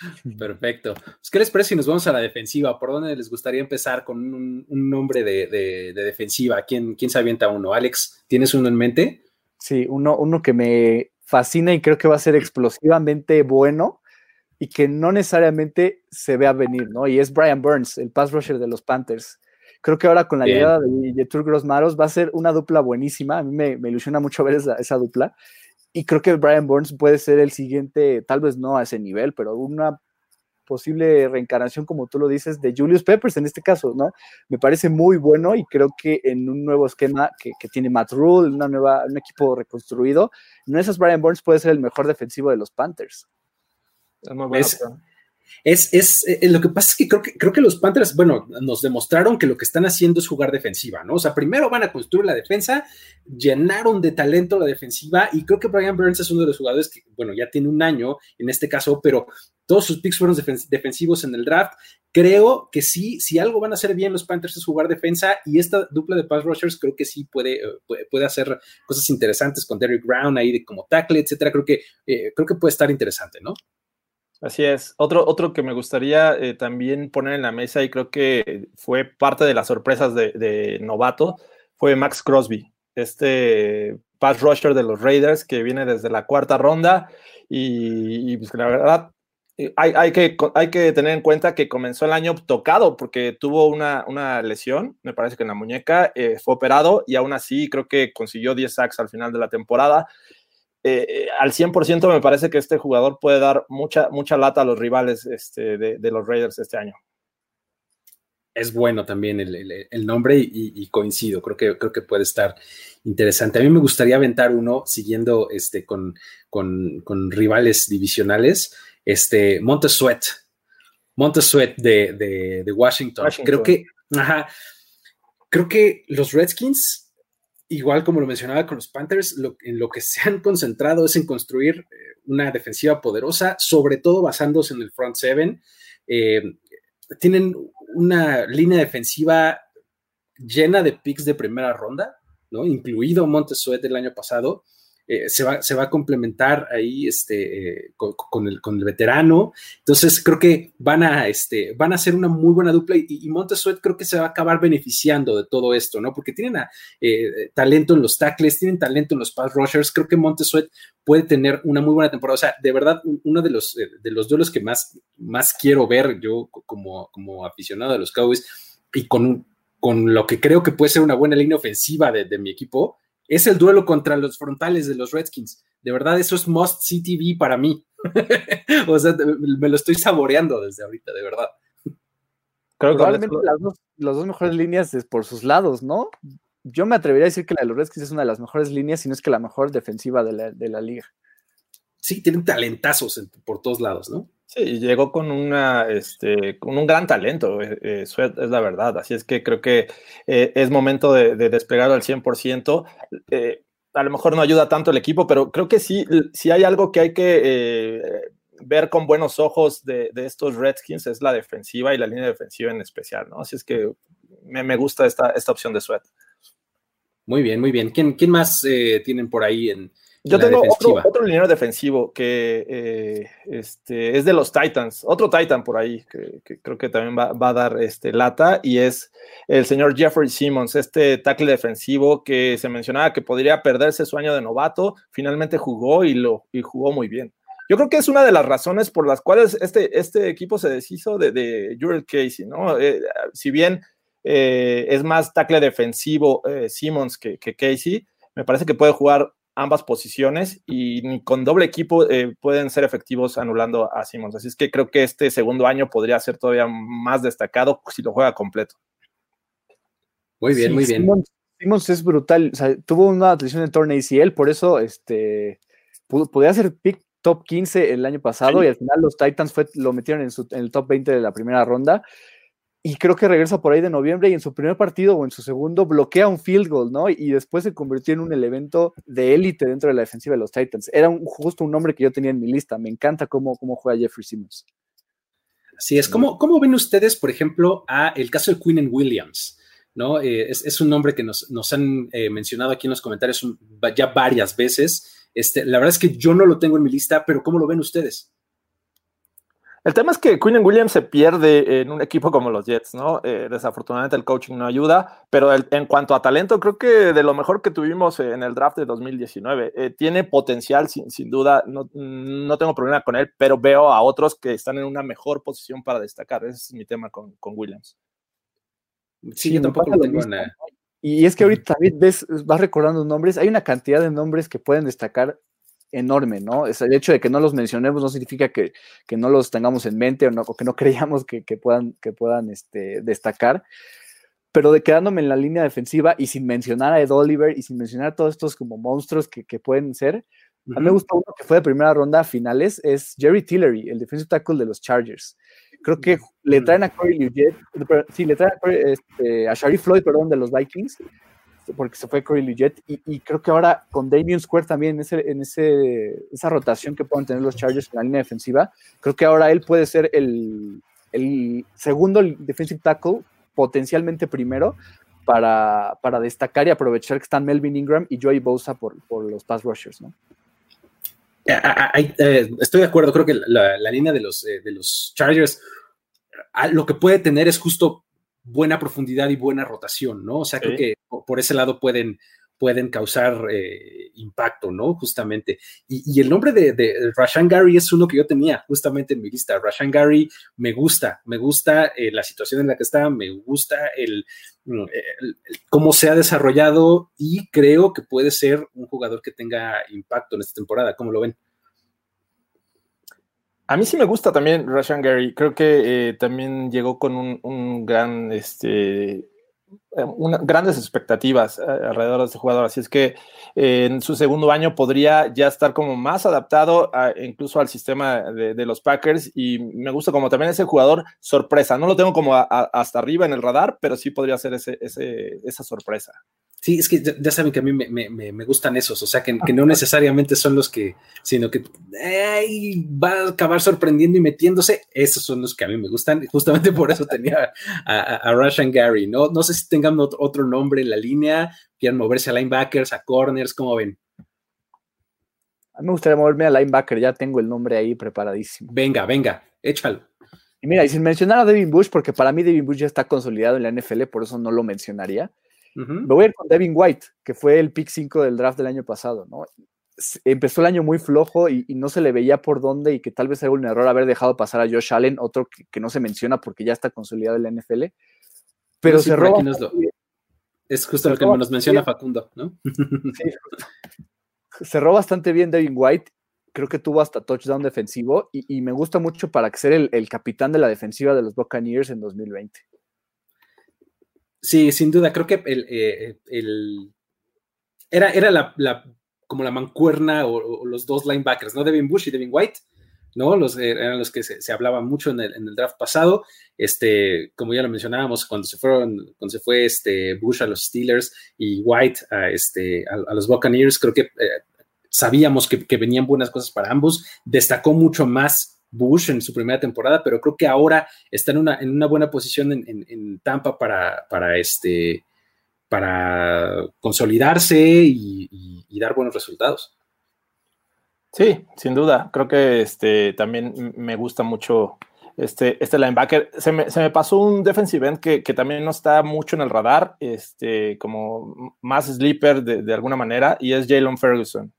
Perfecto. Pues, ¿Qué les parece si nos vamos a la defensiva? ¿Por dónde les gustaría empezar con un, nombre de, defensiva? ¿Quién, ¿Quién se avienta uno? Alex, ¿tienes uno en mente? Sí, uno, uno que me fascina y creo que va a ser explosivamente bueno y que no necesariamente se ve a venir, ¿no? Y es Brian Burns, el pass rusher de los Panthers. Creo que ahora con la llegada de Yetur Grossmaros va a ser una dupla buenísima. A mí me, ilusiona mucho ver esa, esa dupla y creo que Brian Burns puede ser el siguiente, tal vez no a ese nivel, pero una posible reencarnación, como tú lo dices, de Julius Peppers en este caso, ¿no? Me parece muy bueno y creo que en un nuevo esquema que, tiene Matt Rule, una nueva, un equipo reconstruido, no esas Brian Burns puede ser el mejor defensivo de los Panthers. Es muy bueno. Es, es eh, lo que pasa es que creo, que los Panthers, bueno, nos demostraron que lo que están haciendo es jugar defensiva, ¿no? O sea, primero van a construir la defensa, llenaron de talento la defensiva y creo que Brian Burns es uno de los jugadores que, bueno, ya tiene un año en este caso, pero todos sus picks fueron defensivos en el draft. Creo que sí, si algo van a hacer bien los Panthers es jugar defensa y esta dupla de pass rushers creo que sí puede, eh, puede, hacer cosas interesantes con Derrick Brown ahí de como tackle, etcétera. Creo que, eh, creo que puede estar interesante, ¿no? Así es. Otro, otro que me gustaría eh, también poner en la mesa y creo que fue parte de las sorpresas de, novato fue Max Crosby, este pass rusher de los Raiders que viene desde la cuarta ronda y, pues, la verdad eh, hay, que, hay que tener en cuenta que comenzó el año tocado porque tuvo una, una lesión, me parece que en la muñeca, eh, fue operado y aún así creo que consiguió 10 sacks al final de la temporada eh, al 100% me parece que este jugador puede dar mucha, mucha lata a los rivales este, de, los Raiders este año. Es bueno también el, nombre y, coincido, creo que, creo que puede estar interesante. A mí me gustaría aventar uno siguiendo este, con, con, rivales divisionales, este, Montesuet, Montesuet de, de, Washington. Creo que, creo que los Redskins igual como lo mencionaba con los Panthers, en lo que se han concentrado es en construir eh, una defensiva poderosa, sobre todo basándose en el front seven. Eh, tienen una línea defensiva llena de picks de primera ronda, ¿no? incluido Montesuet del año pasado. Eh, se, va, se va a complementar ahí este, eh, con, el, con, el, veterano. Entonces creo que van a, este, van a ser una muy buena dupla y, y Montesuet creo que se va a acabar beneficiando de todo esto, ¿no? Porque tienen eh, talento en los tackles, tienen talento en los pass rushers. Creo que Montesuet puede tener una muy buena temporada. O sea, de verdad, uno de los, de los duelos que más, más quiero ver yo como, como aficionado de los Cowboys y con, con lo que creo que puede ser una buena línea ofensiva de, de mi equipo es el duelo contra los frontales de los Redskins. De verdad, eso es must CTV para mí. o sea, me lo estoy saboreando desde ahorita, de verdad. Creo Probablemente las dos, las dos mejores líneas es por sus lados, ¿no? Yo me atrevería a decir que la de los Redskins es una de las mejores líneas, si no es que la mejor defensiva de la, de la liga. Sí, tienen talentazos por todos lados, ¿no? Sí, llegó con, una, este, con un gran talento, eh, eh es la verdad. Así es que creo que eh, es momento de, de despegar al 100%. Eh, a lo mejor no ayuda tanto el equipo, pero creo que sí, sí hay algo que hay que ver con buenos ojos de, de, estos Redskins, es la defensiva y la línea defensiva en especial, ¿no? Así es que me, me gusta esta, esta opción de Sweat. Muy bien, muy bien. ¿Quién, quién más tienen por ahí en, yo tengo otro, otro liniero defensivo que eh, este, es de los Titans, otro Titan por ahí, que, creo que también va, a dar este, lata, y es el señor Jeffrey Simmons, este tackle defensivo que se mencionaba que podría perderse su año de novato, finalmente jugó y, lo, y jugó muy bien. Yo creo que es una de las razones por las cuales este, este equipo se deshizo de, de Jurel Casey, ¿no? Eh, si bien eh, es más tackle defensivo Simmons que, que, Casey. Me parece que puede jugar ambas posiciones y con doble equipo eh, pueden ser efectivos anulando a Simmons. Así es que creo que este segundo año podría ser todavía más destacado si lo juega completo. Muy bien, muy bien. Simmons, es brutal. tuvo una atención en torneo ACL, por eso este, podría ser pick top 15 el año pasado y al final los Titans fue, lo metieron en, su, en el top 20 de la primera ronda y creo que regresa por ahí de noviembre y en su primer partido o en su segundo bloquea un field goal, ¿no? Y después se convirtió en un elemento de élite dentro de la defensiva de los Titans. Era justo un nombre que yo tenía en mi lista. Me encanta cómo, cómo juega Jeffrey Simmons. Así es. ¿Cómo, ¿Cómo ven ustedes, por ejemplo, a el caso de Quinn Williams? ¿no? Eh, es, un nombre que nos, han eh, mencionado aquí en los comentarios ya varias veces. Este, la verdad es que yo no lo tengo en mi lista, pero ¿cómo lo ven ustedes? El tema es que Quinn Williams se pierde en un equipo como los Jets, ¿no? Eh, desafortunadamente el coaching no ayuda, pero en cuanto a talento, creo que de lo mejor que tuvimos en el draft de 2019, eh, tiene potencial, sin, sin duda, no, no, tengo problema con él, pero veo a otros que están en una mejor posición para destacar. Ese es mi tema con, con Williams. Sí, yo tampoco lo tengo en... Y es que ahorita también ves, vas recordando nombres, hay una cantidad de nombres que pueden destacar enorme, ¿no? Es el hecho de que no los mencionemos no significa que, no los tengamos en mente o, no, que no creamos que, puedan, que puedan este, destacar. Pero de quedándome en la línea defensiva y sin mencionar a Ed Oliver y sin mencionar a todos estos como monstruos que, pueden ser, a mí me gusta uno que fue de primera ronda a finales, es Jerry Tillery, el defensive tackle de los Chargers. Creo que le traen a Corey Liuget, sí, le traen a, este, a Sharif Floyd, perdón, de los Vikings, porque se fue Corey Liget, y, creo que ahora con Damien Square también en, ese, en ese, esa rotación que pueden tener los Chargers en la línea defensiva, creo que ahora él puede ser el, el segundo defensive tackle, potencialmente primero, para, para, destacar y aprovechar que están Melvin Ingram y Joey Bosa por, por los pass rushers, ¿no? Eh, estoy de acuerdo, creo que la, la línea de los, eh, de los Chargers lo que puede tener es justo buena profundidad y buena rotación, ¿no? O sea, creo que por ese lado pueden, pueden causar eh, impacto, ¿no? Justamente. Y, el nombre de, de, Rashan Gary es uno que yo tenía justamente en mi lista. Rashan Gary me gusta, me gusta eh, la situación en la que está, me gusta el, mm, cómo se ha desarrollado y creo que puede ser un jugador que tenga impacto en esta temporada. ¿Cómo lo ven? A mí sí me gusta también Rashan Gary. Creo que eh, también llegó con un, gran, este, eh, grandes expectativas eh, alrededor de este jugador. Así es que en su segundo año podría ya estar como más adaptado incluso al sistema de, los Packers. Y me gusta como también ese jugador sorpresa. No lo tengo como hasta arriba en el radar, pero sí podría ser ese, esa sorpresa. Sí, es que ya, saben que a mí me, gustan esos, o sea, que, no necesariamente son los que, sino que va a acabar sorprendiendo y metiéndose, esos son los que a mí me gustan, justamente por eso tenía a, a, Russian Gary, ¿no? No sé si tengan otro nombre en la línea, quieran moverse a linebackers, a corners, ¿cómo ven? A mí me gustaría moverme a linebacker, ya tengo el nombre ahí preparadísimo. Venga, venga, échalo. Y mira, y sin mencionar a Devin Bush, porque para mí Devin Bush ya está consolidado en la NFL, por eso no lo mencionaría me voy a ir con Devin White, que fue el pick 5 del draft del año pasado, ¿no? Empezó el año muy flojo y, no se le veía por dónde y que tal vez era un error haber dejado pasar a Josh Allen, otro que, no se menciona porque ya está consolidado en la NFL. Pero se roba. Es justo lo que nos menciona Facundo, ¿no? cerró bastante bien Devin White. Creo que tuvo hasta touchdown defensivo y, me gusta mucho para ser el, el, capitán de la defensiva de los Buccaneers en 2020. Sí, sin duda, creo que el, eh, era, era la, como la mancuerna o, los dos linebackers, ¿no? Devin Bush y Devin White, ¿no? Los, eh, eran los que se, hablaba mucho en el, draft pasado. Este, como ya lo mencionábamos, cuando se fueron, cuando se fue este Bush a los Steelers y White a, este, a, los Buccaneers, creo que eh, sabíamos que, venían buenas cosas para ambos. Destacó mucho más Bush en su primera temporada, pero creo que ahora está en una, en una buena posición en, Tampa para, para, este, para consolidarse y, dar buenos resultados. Sí, sin duda. Creo que este, también me gusta mucho este, este linebacker. Se me, pasó un defensive end que, también no está mucho en el radar, este, como más sleeper de, de alguna manera, y es Jalen Ferguson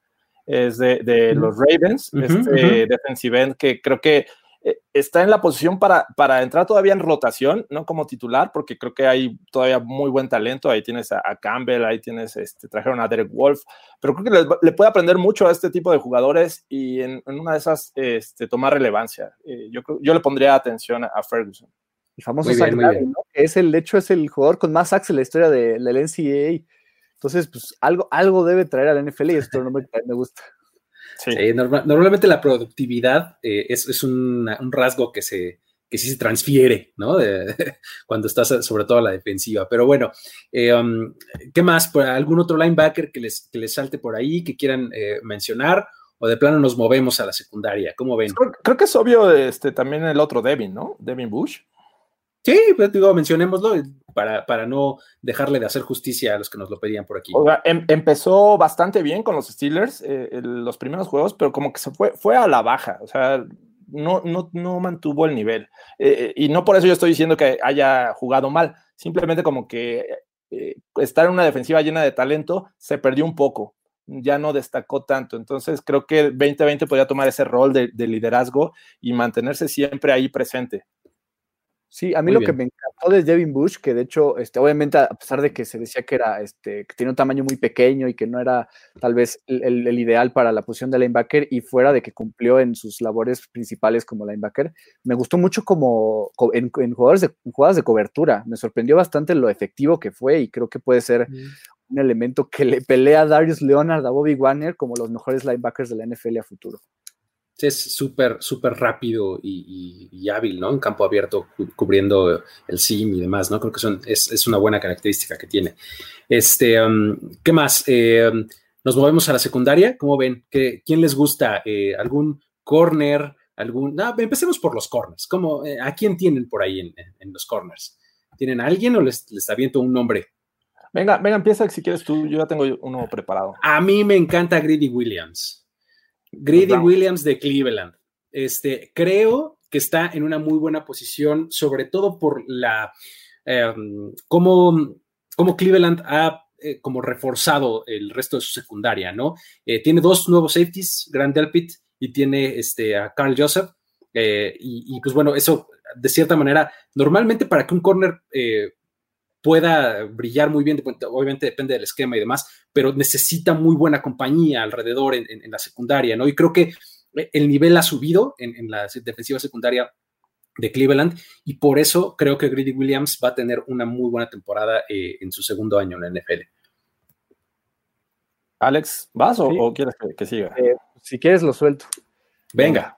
es de, los Ravens, este defensive end que creo que eh, está en la posición para, para entrar todavía en rotación, no como titular, porque creo que hay todavía muy buen talento. Ahí tienes a, Campbell, ahí tienes, este, trajeron a Derek Wolf, pero creo que le, puede aprender mucho a este tipo de jugadores y en, una de esas este, tomar relevancia. Eh, yo, yo le pondría atención a, Ferguson. El famoso es el, de hecho, es el jugador con más sacks en la historia de, del NCAA. Entonces, pues algo, algo debe traer al NFL y esto no me, me gusta. Sí. normalmente la productividad eh, es, un, rasgo que, se, que sí se transfiere, ¿no? cuando estás sobre todo a la defensiva. Pero bueno, eh, um, ¿qué más? ¿Algún otro linebacker que les, les salte por ahí, que quieran eh, mencionar? ¿O de plano nos movemos a la secundaria? ¿Cómo ven? Creo, que es obvio este, también el otro Devin, ¿no? Devin Bush. Sí, pues digo, mencionémoslo para, para, no dejarle de hacer justicia a los que nos lo pedían por aquí. Em, empezó bastante bien con los Steelers eh, los primeros juegos, pero como que se fue, fue a la baja, o sea, no, no, no mantuvo el nivel. Eh, eh, y no por eso yo estoy diciendo que haya jugado mal, simplemente como que estar en una defensiva llena de talento se perdió un poco ya no destacó tanto. Entonces creo que 2020 podría tomar ese rol de, de liderazgo y mantenerse siempre ahí presente. Sí, a mí lo que me encantó de Devin Bush, que de hecho, este, obviamente, a pesar de que se decía que era, este, que tenía un tamaño muy pequeño y que no era tal vez el, ideal para la posición de linebacker y fuera de que cumplió en sus labores principales como linebacker, me gustó mucho como en, jugadores de, jugadas de cobertura. Me sorprendió bastante lo efectivo que fue y creo que puede ser un elemento que le pelea a Darius Leonard, a Bobby Warner como los mejores linebackers de la NFL a futuro es súper, súper rápido y, hábil, ¿no? En campo abierto, cubriendo el sim y demás, ¿no? Creo que son, es, una buena característica que tiene. Este, um, ¿qué más? Eh, um, nos movemos a la secundaria. ¿Cómo ven? ¿Qué, ¿Quién les gusta? Eh, ¿Algún corner? ¿Algún? No, empecemos por los corners. ¿Cómo, eh, ¿A quién tienen por ahí en, los corners? ¿Tienen a alguien o les, les aviento un nombre? Venga, venga, empieza si quieres tú. Yo ya tengo uno preparado. A mí me encanta Greedy Williams. Grady Williams de Cleveland. Este, creo que está en una muy buena posición, sobre todo por la em, cómo, Cleveland ha eh, como reforzado el resto de su secundaria, ¿no? Eh, tiene dos nuevos safeties, Grant Delpit y tiene este, a Carl Joseph. Eh, y, pues bueno, eso de cierta manera, normalmente para que un corner pueda brillar muy bien, obviamente depende del esquema y demás, pero necesita muy buena compañía alrededor en, la secundaria, ¿no? Y creo que el nivel ha subido en, la defensiva secundaria de Cleveland y por eso creo que Greedy Williams va a tener una muy buena temporada eh, en su segundo año en la NFL. Alex, ¿vas o, quieres que, siga? Eh, si quieres lo suelto. Venga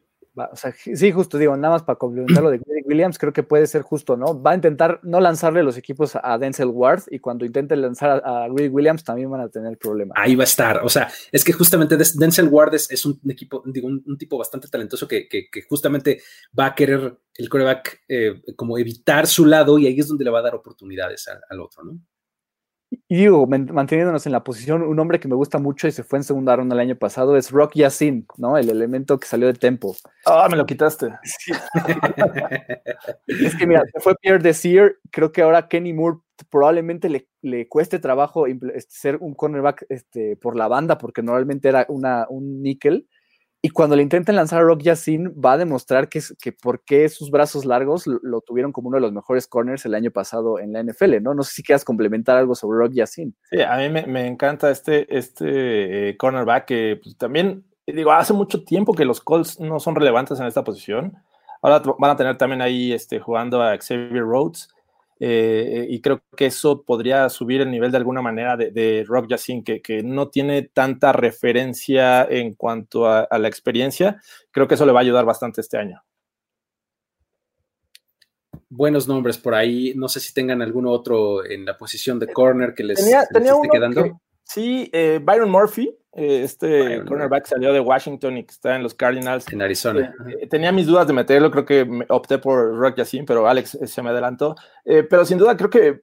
sí, justo digo, nada más para complementar lo de Williams, creo que puede ser justo, ¿no? Va a intentar no lanzarle los equipos a Denzel Ward y cuando intente lanzar a, a Williams también van a tener problemas. Ahí va a estar, o sea, es que justamente Denzel Ward es, un equipo, digo, un, tipo bastante talentoso que, justamente va a querer el coreback eh, como evitar su lado y ahí es donde le va a dar oportunidades al otro, ¿no? Y digo, manteniéndonos en la posición, un hombre que me gusta mucho y se fue en segunda ronda el año pasado es Rock Yassin, ¿no? El elemento que salió de Tempo. Ah, me lo quitaste. es que mira, se fue Pierre Desir, creo que ahora Kenny Moore probablemente le, le cueste trabajo este, ser un cornerback este, por la banda, porque normalmente era una, un níquel. Y cuando le intenten lanzar a Rock Yassin, va a demostrar que, que por qué sus brazos largos lo, tuvieron como uno de los mejores corners el año pasado en la NFL, ¿no? No sé si quieras complementar algo sobre Rock Yassin. Sí, a mí me, encanta este, este eh, cornerback que pues, también, digo, hace mucho tiempo que los Colts no son relevantes en esta posición. Ahora van a tener también ahí este, jugando a Xavier Rhodes. Eh, y creo que eso podría subir el nivel de alguna manera de, Rock Yassin, que, que, no tiene tanta referencia en cuanto a, la experiencia. Creo que eso le va a ayudar bastante este año. Buenos nombres por ahí. No sé si tengan alguno otro en la posición de corner que les, esté quedando. sí, eh, Byron Murphy, eh, este cornerback salió de Washington y que está en los Cardinals. En Arizona. Eh, eh, tenía mis dudas de meterlo, creo que opté por Rock Yacine, pero Alex se me adelantó. pero sin duda creo que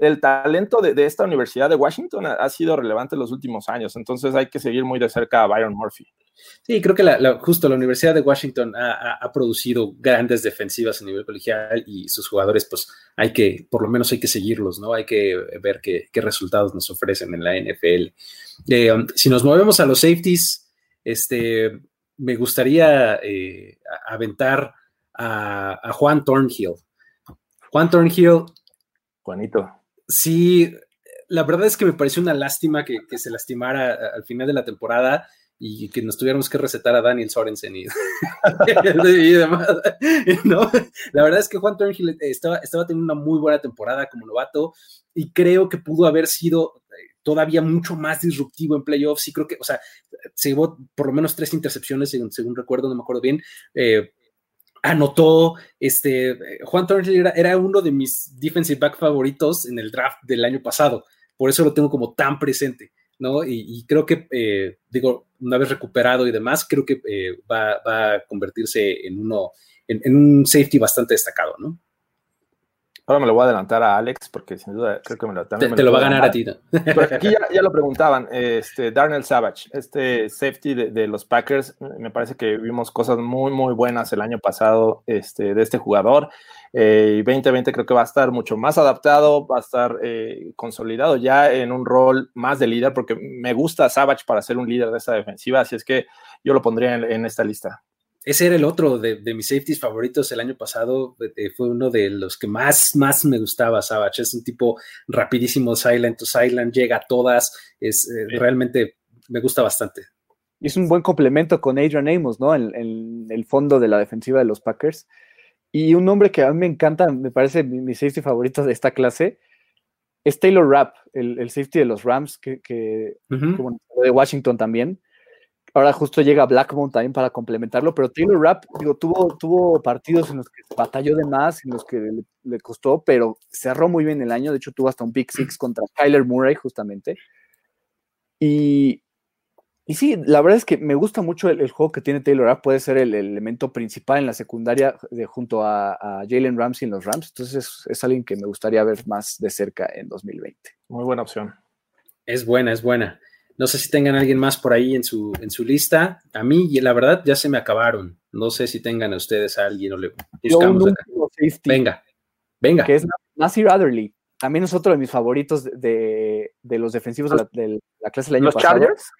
el talento de, esta Universidad de Washington ha, sido relevante en los últimos años, entonces hay que seguir muy de cerca a Byron Murphy. Sí, creo que la, justo la Universidad de Washington ha, producido grandes defensivas a nivel colegial y sus jugadores, pues hay que, por lo menos hay que seguirlos, ¿no? Hay que ver qué, resultados nos ofrecen en la NFL. Eh, um, si nos movemos a los safeties, este, me gustaría eh, aventar a, Juan Thornhill. Juan Thornhill. Juanito. Sí, la verdad es que me pareció una lástima que, se lastimara al final de la temporada y que nos tuviéramos que recetar a Daniel Sorensen y, demás. ¿no? La verdad es que Juan Thornhill estaba, estaba teniendo una muy buena temporada como novato y creo que pudo haber sido todavía mucho más disruptivo en playoffs. Y creo que, o sea, se llevó por lo menos tres intercepciones, según, recuerdo, no me acuerdo bien. Eh, anotó, este, Juan Thornhill era, uno de mis defensive back favoritos en el draft del año pasado. Por eso lo tengo como tan presente. ¿No? Y, creo que, eh, digo, una vez recuperado y demás, creo que eh, va, a convertirse en uno, en, un safety bastante destacado, ¿no? Ahora me lo voy a adelantar a Alex porque sin duda creo que me lo Te, lo, va a ganar a ti. aquí ya, lo preguntaban, este, Darnell Savage, este safety de, los Packers, me parece que vimos cosas muy, muy buenas el año pasado este, de este jugador. Eh, y 2020 creo que va a estar mucho más adaptado, va a estar eh, consolidado ya en un rol más de líder, porque me gusta Savage para ser un líder de esta defensiva, así es que yo lo pondría en esta lista ese era el otro de, mis safeties favoritos el año pasado. Eh, fue uno de los que más, más me gustaba, Savage. Es un tipo rapidísimo, silent to silent, llega a todas. Es eh, realmente me gusta bastante. Y es un buen complemento con Adrian Amos, ¿no? En, el fondo de la defensiva de los Packers. Y un nombre que a mí me encanta, me parece mi, safety favorito de esta clase, es Taylor Rapp, el, safety de los Rams, que, de Washington también Ahora justo llega Blackmon también para complementarlo, pero Taylor Rapp, digo, tuvo, tuvo partidos en los que batalló de más, en los que le, costó, pero cerró muy bien el año. De hecho, tuvo hasta un pick six contra Kyler Murray, justamente. Y, y sí, la verdad es que me gusta mucho el, juego que tiene Taylor Rapp. Puede ser el, elemento principal en la secundaria de, junto a, Jalen Ramsey en los Rams. Entonces es, es alguien que me gustaría ver más de cerca en 2020. Muy buena opción. Es buena, es buena. No sé si tengan alguien más por ahí en su, en su lista. A mí, la verdad, ya se me acabaron. No sé si tengan a ustedes a alguien o le buscamos acá. Venga, venga. Que es Nasir Adderley. También es otro de mis favoritos de, los defensivos de la, clase del año pasado. ¿Los Chargers?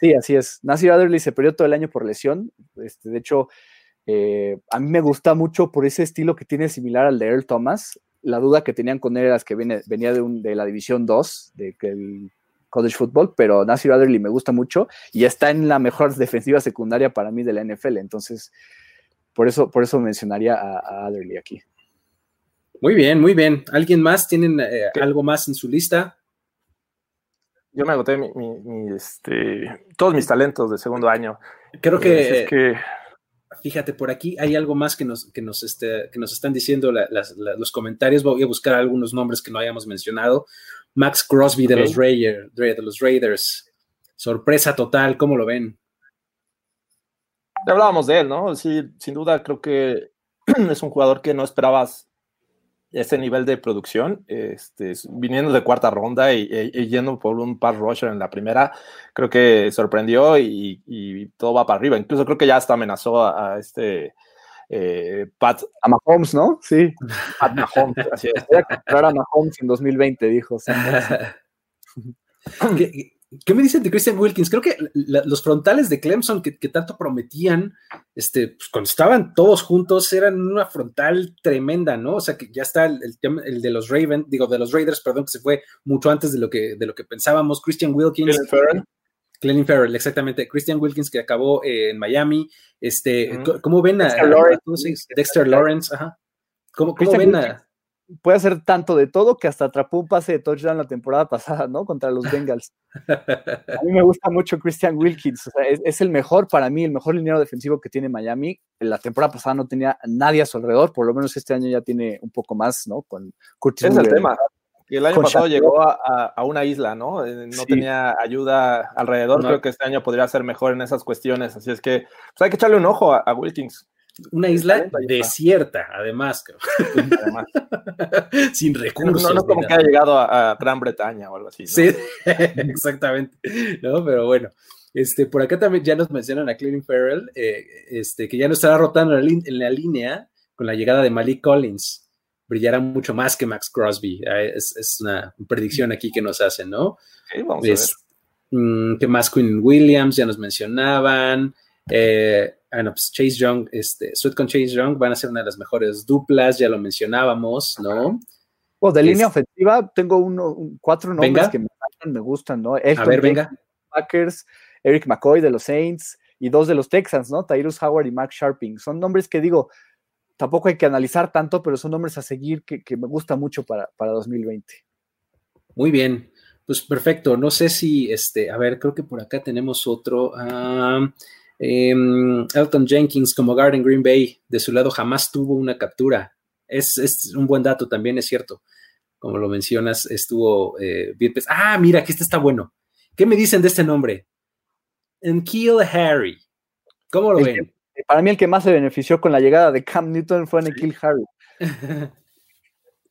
Sí, así es. Nasir Adderley se perdió todo el año por lesión. Este, de hecho, eh, a mí me gusta mucho por ese estilo que tiene similar al de Earl Thomas. La duda que tenían con él era que venía de, un, de la División 2, de que el college football, pero Nasir Adderley me gusta mucho y está en la mejor defensiva secundaria para mí de la NFL. Entonces, por eso, por eso mencionaría a, Adderley aquí. Muy bien, muy bien. ¿Alguien más? ¿Tienen eh, algo más en su lista? Yo me agoté este, todos mis talentos de segundo año. Creo que, fíjate, por aquí hay algo más que nos, que nos, este, que nos están diciendo los comentarios. Voy a buscar algunos nombres que no hayamos mencionado. Max Crosby de, los Raiders, de los Raiders. Sorpresa total, ¿cómo lo ven? Ya hablábamos de él, ¿no? Sí, sin duda creo que es un jugador que no esperabas ese nivel de producción, este, viniendo de cuarta ronda y, yendo por un par rusher en la primera, creo que sorprendió y, todo va para arriba. Incluso creo que ya hasta amenazó a este eh, Pat. A Mahomes, ¿no? Sí. Pat Mahomes, así es. Voy a comprar a Mahomes en 2020, dijo. ¿Qué, me dicen de Christian Wilkins? Creo que los frontales de Clemson que, tanto prometían, este, pues, cuando estaban todos juntos, eran una frontal tremenda, ¿no? O sea, que ya está el, el, de los Ravens, digo, de los Raiders, perdón, que se fue mucho antes de lo que, de lo que pensábamos. Christian Wilkins. Clelin Farrell, exactamente. Christian Wilkins que acabó eh, en Miami. Este, ¿Cómo ven a, Dexter Lawrence? Ajá. ¿Cómo, ven a... Puede hacer tanto de todo que hasta atrapó un pase de touchdown la temporada pasada, ¿no? Contra los Bengals. a mí me gusta mucho Christian Wilkins. es, el mejor para mí, el mejor liniero defensivo que tiene Miami. La temporada pasada no tenía nadie a su alrededor, por lo menos este año ya tiene un poco más, ¿no? Con Curtis es el tema. Y el año pasado llegó a, una isla, ¿no? Eh, no tenía ayuda alrededor. Creo que este año podría ser mejor en esas cuestiones. Así es que pues hay que echarle un ojo a, Wilkins. Una isla desierta, además, sin recursos. No, no como que haya llegado a, Gran Bretaña o algo así. Sí, exactamente. No, pero bueno. Este, por acá también ya nos mencionan a Clearing Farrell, eh, este, que ya no estará rotando en la línea con la llegada de Malik Collins brillará mucho más que Max Crosby. Ah, es, una predicción aquí que nos hacen, ¿no? vamos a ver. Mm, ¿Qué más? Quinn Williams, ya nos mencionaban. Eh, bueno, pues Chase Young, este, Sweat con Chase Young van a ser una de las mejores duplas, ya lo mencionábamos, ¿no? Pues de línea ofensiva tengo uno, cuatro nombres que me, me gustan, ¿no? a ver, venga. Packers, Eric McCoy de los Saints y dos de los Texans, ¿no? Tyrus Howard y Mark Sharping. Son nombres que digo, tampoco hay que analizar tanto, pero son nombres a seguir que, me gusta mucho para, para 2020. Muy bien, pues perfecto. No sé si, este, a ver, creo que por acá tenemos otro. Ah, em, Elton Jenkins como Garden Green Bay, de su lado jamás tuvo una captura. Es, es un buen dato, también es cierto. Como lo mencionas, estuvo eh, bien. Ah, mira, aquí este está bueno. ¿Qué me dicen de este nombre? Kill Harry. ¿Cómo lo ven? para mí el que más se benefició con la llegada de Cam Newton fue Kill Harry.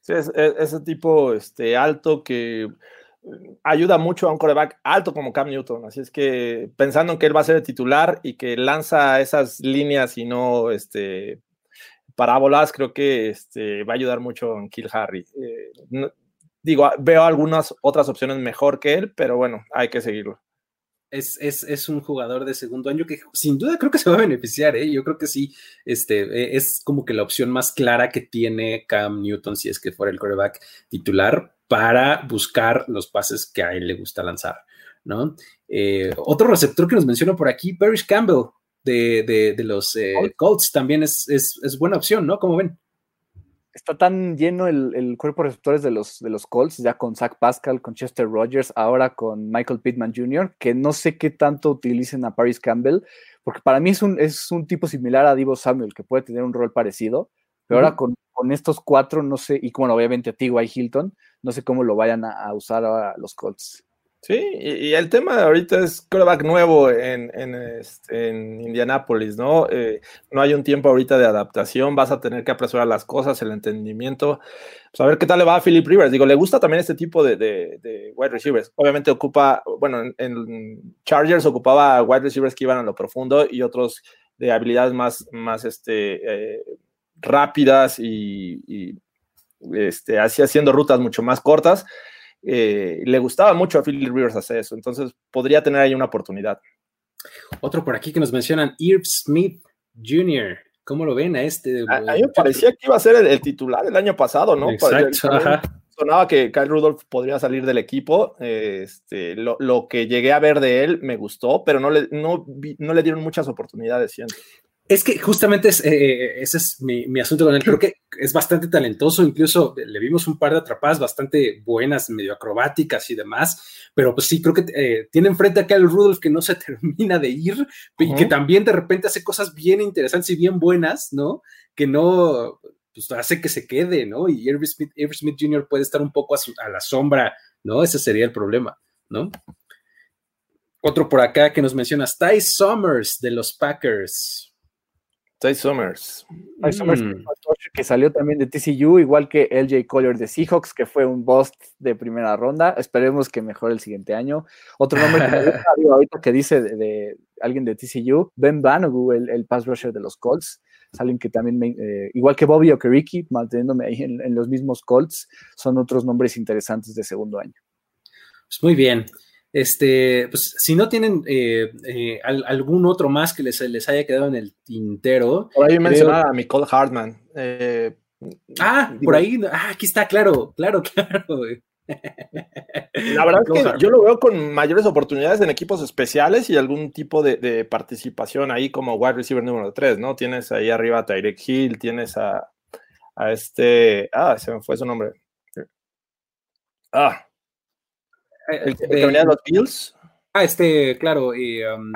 Sí, es, ese tipo este, alto que ayuda mucho a un coreback alto como Cam Newton. Así es que pensando en que él va a ser el titular y que lanza esas líneas y no este, parábolas, creo que este, va a ayudar mucho en Kill Harry. Eh, digo, veo algunas otras opciones mejor que él, pero bueno, hay que seguirlo. Es, es, es, un jugador de segundo año que sin duda creo que se va a beneficiar, ¿eh? Yo creo que sí, este, e, es como que la opción más clara que tiene Cam Newton si es que fuera el quarterback titular para buscar los pases que a él le gusta lanzar, ¿no? Eh, otro receptor que nos menciona por aquí, Parrish Campbell de, de, los eh, Colts, también es, es, es buena opción, ¿no? ¿Cómo ven? Está tan lleno el, cuerpo de receptores de los, de los Colts, ya con Zach Pascal, con Chester Rogers, ahora con Michael Pittman Jr., que no sé qué tanto utilicen a Paris Campbell, porque para mí es un, es un tipo similar a Divo Samuel, que puede tener un rol parecido, pero ahora con, estos cuatro, no sé, y como obviamente a T.Y. Hilton, no sé cómo lo vayan a, a usar ahora los Colts. Sí, y, el tema de ahorita es quarterback nuevo en, en, este, en Indianápolis, ¿no? Eh, no hay un tiempo ahorita de adaptación, vas a tener que apresurar las cosas, el entendimiento. Pues a ver qué tal le va a Philip Rivers. Digo, le gusta también este tipo de, de, wide receivers. Obviamente ocupa, bueno, en, Chargers ocupaba wide receivers que iban a lo profundo y otros de habilidades más, más este, eh, rápidas y, y este, haciendo rutas mucho más cortas eh, le gustaba mucho a Philip Rivers hacer eso, entonces podría tener ahí una oportunidad. Otro por aquí que nos mencionan, Irv Smith Jr. ¿Cómo lo ven a este? A, mí me parecía que iba a ser el, titular el año pasado, ¿no? Exacto, Sonaba que Kyle Rudolph podría salir del equipo. Este, lo, que llegué a ver de él me gustó, pero no le, no, no le dieron muchas oportunidades, siento. Es que justamente es, eh, eh, ese es mi, asunto con él. Creo que es bastante talentoso. Incluso le vimos un par de atrapadas bastante buenas, medio acrobáticas y demás. Pero pues sí, creo que eh, tiene enfrente a Kyle Rudolph que no se termina de ir y que también de repente hace cosas bien interesantes y bien buenas, ¿no? Que no pues, hace que se quede, ¿no? Y Irv Smith, Smith Jr. puede estar un poco a, a la sombra, ¿no? Ese sería el problema, ¿no? Otro por acá que nos mencionas, Ty Summers de los Packers. Ty Summers. Ty Summers mm. que salió también de TCU, igual que LJ Collier de Seahawks, que fue un bust de primera ronda. Esperemos que mejore el siguiente año. Otro nombre que ahorita que dice de, alguien de TCU, Ben Banogu, el, el, pass rusher de los Colts. Es alguien que también, eh, igual que Bobby Okereke, manteniéndome ahí en, en los mismos Colts, son otros nombres interesantes de segundo año. Pues muy bien. Este, pues si no tienen eh, eh, algún otro más que les, les, haya quedado en el tintero. Por ahí mencionaba a Nicole Hartman. Eh, ah, por ahí, ah, aquí está, claro, claro, claro. La verdad es que yo lo veo con mayores oportunidades en equipos especiales y algún tipo de, participación ahí como wide receiver número 3, ¿no? Tienes ahí arriba a Tyrek Hill, tienes a, a este, ah, se me fue su nombre. Ah, el, que venía de los Bills. Ah, este, claro, y um,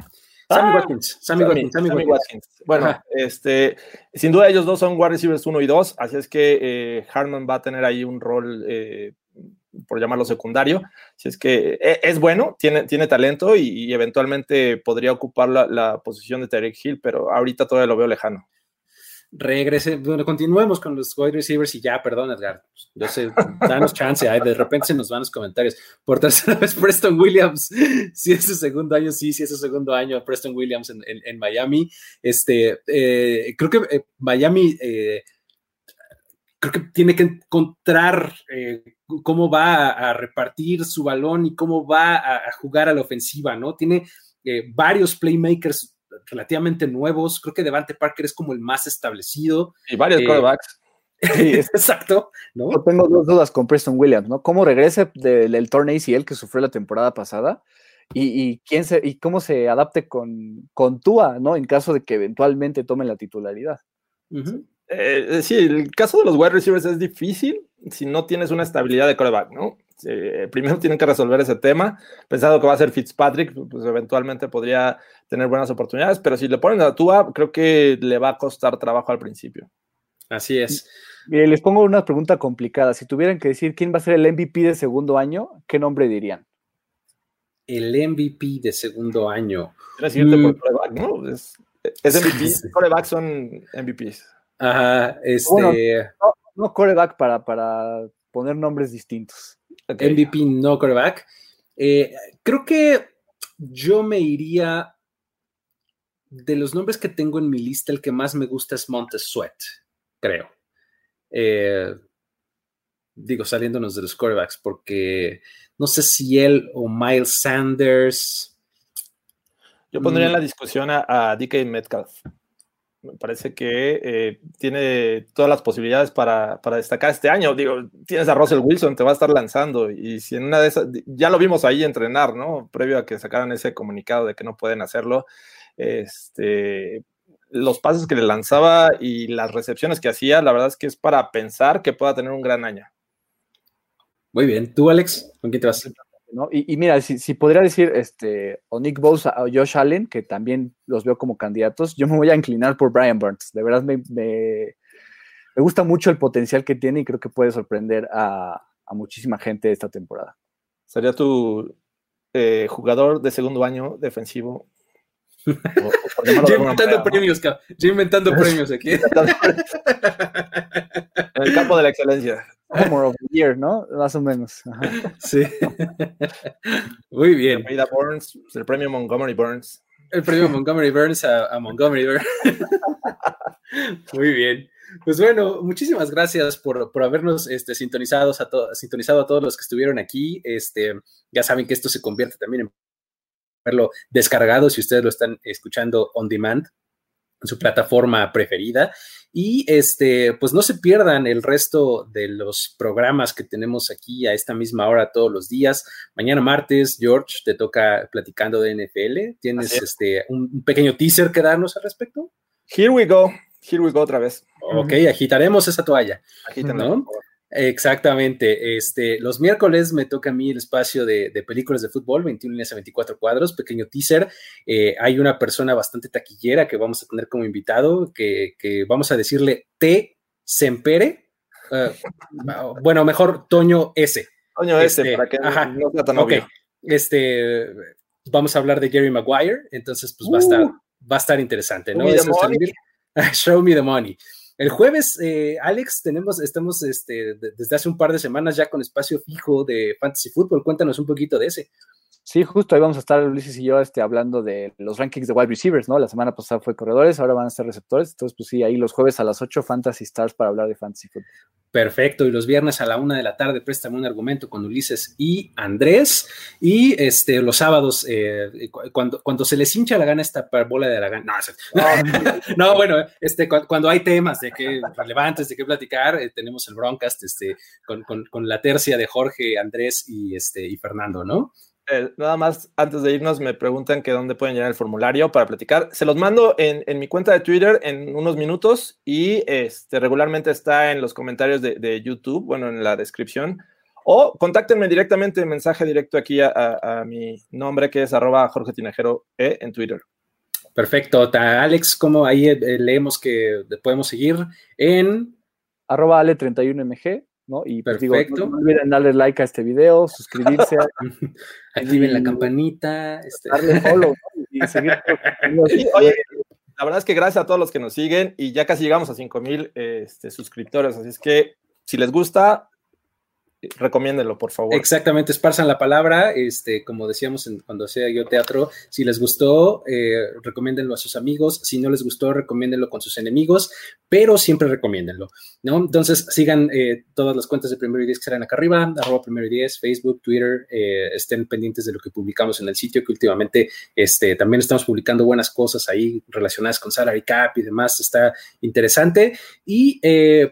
Sammy ah, Watkins. Sammy, Watkins, Sammy, Watkins. Bueno, este, sin duda ellos dos son wide receivers 1 y 2, así es que eh, Harman va a tener ahí un rol, eh, por llamarlo secundario. Así es que eh, es bueno, tiene, tiene talento y, eventualmente podría ocupar la, la posición de Tarek Hill, pero ahorita todavía lo veo lejano regrese, bueno, continuemos con los wide receivers y ya, perdón, Edgar, yo sé, danos chance, de repente se nos van los comentarios. Por tercera vez, Preston Williams, si es su segundo año, sí, si es su segundo año, Preston Williams en, Miami. Este, eh, creo que eh, Miami, eh, creo que tiene que encontrar cómo va a, repartir su balón y cómo va a, jugar a la ofensiva, ¿no? Tiene varios playmakers relativamente nuevos. Creo que Devante Parker es como el más establecido. Y varios quarterbacks. Sí, exacto. ¿no? Yo tengo dos dudas con Preston Williams, ¿no? ¿Cómo regrese del, del torneo ACL que sufrió la temporada pasada? Y, quién se, y cómo se adapte con, con Tua, ¿no? En caso de que eventualmente tomen la titularidad. Eh, sí, el caso de los wide receivers es difícil si no tienes una estabilidad de coreback, ¿no? Primero tienen que resolver ese tema, pensando que va a ser Fitzpatrick, pues eventualmente podría tener buenas oportunidades, pero si le ponen a Tua, creo que le va a costar trabajo al principio. Así es. Mire, les pongo una pregunta complicada. Si tuvieran que decir quién va a ser el MVP de segundo año, ¿qué nombre dirían? El MVP de segundo año. Es, es MVP, coreback son MVPs. Ajá, este. no, coreback para, para poner nombres distintos. MVP no coreback. Eh, creo que yo me iría. De los nombres que tengo en mi lista, el que más me gusta es Montez Sweat, creo. Eh, digo, saliéndonos de los corebacks, porque no sé si él o Miles Sanders. Yo pondría en la mm. discusión a, a DK Metcalf. Me parece que eh, tiene todas las posibilidades para, destacar este año. Digo, tienes a Russell Wilson, te va a estar lanzando. Y si en una de esas, ya lo vimos ahí entrenar, ¿no? Previo a que sacaran ese comunicado de que no pueden hacerlo. Este, los pases que le lanzaba y las recepciones que hacía, la verdad es que es para pensar que pueda tener un gran año. Muy bien. ¿Tú, Alex? ¿Con quién te vas? Y, mira, si, podría decir este, o Nick Bosa o Josh Allen, que también los veo como candidatos, yo me voy a inclinar por Brian Burns. De verdad me, me, gusta mucho el potencial que tiene y creo que puede sorprender a, muchísima gente esta temporada. ¿Sería tu eh, jugador de segundo año defensivo? yo inventando premios, Yo inventando premios aquí. en el campo de la excelencia. Homer of the Year, ¿no? Más o menos. Sí. Muy bien. Burns, el premio Montgomery Burns. El premio Montgomery Burns a, Montgomery Burns. Muy bien. Pues bueno, muchísimas gracias por, por habernos este, sintonizados a sintonizado a todos los que estuvieron aquí. Este, ya saben que esto se convierte también en verlo descargado si ustedes lo están escuchando on demand su plataforma preferida. Y este, pues no se pierdan el resto de los programas que tenemos aquí a esta misma hora todos los días. Mañana martes, George, te toca platicando de NFL. ¿Tienes este, un, pequeño teaser que darnos al respecto? Here we go. Here we go otra vez. Ok, agitaremos esa toalla. ¿no? Exactamente. Este, los miércoles me toca a mí el espacio de, películas de fútbol, 21 líneas a 24 cuadros, pequeño teaser. Eh, hay una persona bastante taquillera que vamos a tener como invitado, que, vamos a decirle T. Sempere. Eh, bueno, mejor Toño S. Toño S, este, para que no sea tan okay. Este, vamos a hablar de Gary Maguire, entonces pues va, a estar, uh. va a estar interesante, ¿no? Show me the money. El jueves, eh, Alex, tenemos, estamos este, desde hace un par de semanas ya con espacio fijo de Fantasy Football. Cuéntanos un poquito de ese. Sí, justo ahí vamos a estar Ulises y yo este, hablando de los rankings de wide receivers, ¿no? La semana pasada fue corredores, ahora van a ser receptores. Entonces, pues sí, ahí los jueves a las 8 Fantasy Stars para hablar de Fantasy Football. Perfecto, y los viernes a la una de la tarde préstame un argumento con Ulises y Andrés. Y este, los sábados, eh, cuando, cuando se les hincha la gana esta bola de la gana. No, no bueno, este, cuando hay temas de que relevantes de qué platicar, eh, tenemos el broadcast este, con, con, con, la tercia de Jorge, Andrés y, este, y Fernando, ¿no? Eh, nada más, antes de irnos, me preguntan que dónde pueden llenar el formulario para platicar. Se los mando en, mi cuenta de Twitter en unos minutos y este, regularmente está en los comentarios de, YouTube, bueno, en la descripción. O contáctenme directamente, mensaje directo aquí a, mi nombre que es arroba Jorge Tinajero e en Twitter. Perfecto. Alex, ¿cómo ahí eh, leemos que podemos seguir en arroba Ale31MG ¿no? Y pues, Perfecto. no, olviden darle like a este video, suscribirse. Activen la campanita. Este. Darle follow, y seguir. Oye, la verdad es que gracias a todos los que nos siguen y ya casi llegamos a 5000 este, suscriptores, así es que si les gusta, recomiéndenlo, por favor. Exactamente, esparzan la palabra, este, como decíamos cuando hacía yo teatro, si les gustó, eh, recomiéndenlo a sus amigos, si no les gustó, recomiéndenlo con sus enemigos, pero siempre recomiéndenlo, ¿no? Entonces, sigan eh, todas las cuentas de Primero y Diez que estarán acá arriba, arroba Primero y Diez, Facebook, Twitter, eh, estén pendientes de lo que publicamos en el sitio, que últimamente este, también estamos publicando buenas cosas ahí relacionadas con salary cap y demás, está interesante, y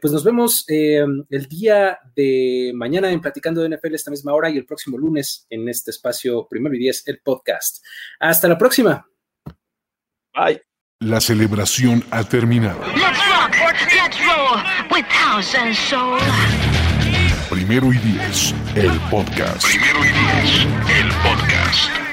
pues nos vemos el día de mañana en Platicando de NFL esta misma hora y el próximo lunes en este espacio Primero y Diez, el podcast. Hasta la próxima. Bye. La celebración ha terminado. Primero y Diez, el podcast. Primero y Diez, el podcast.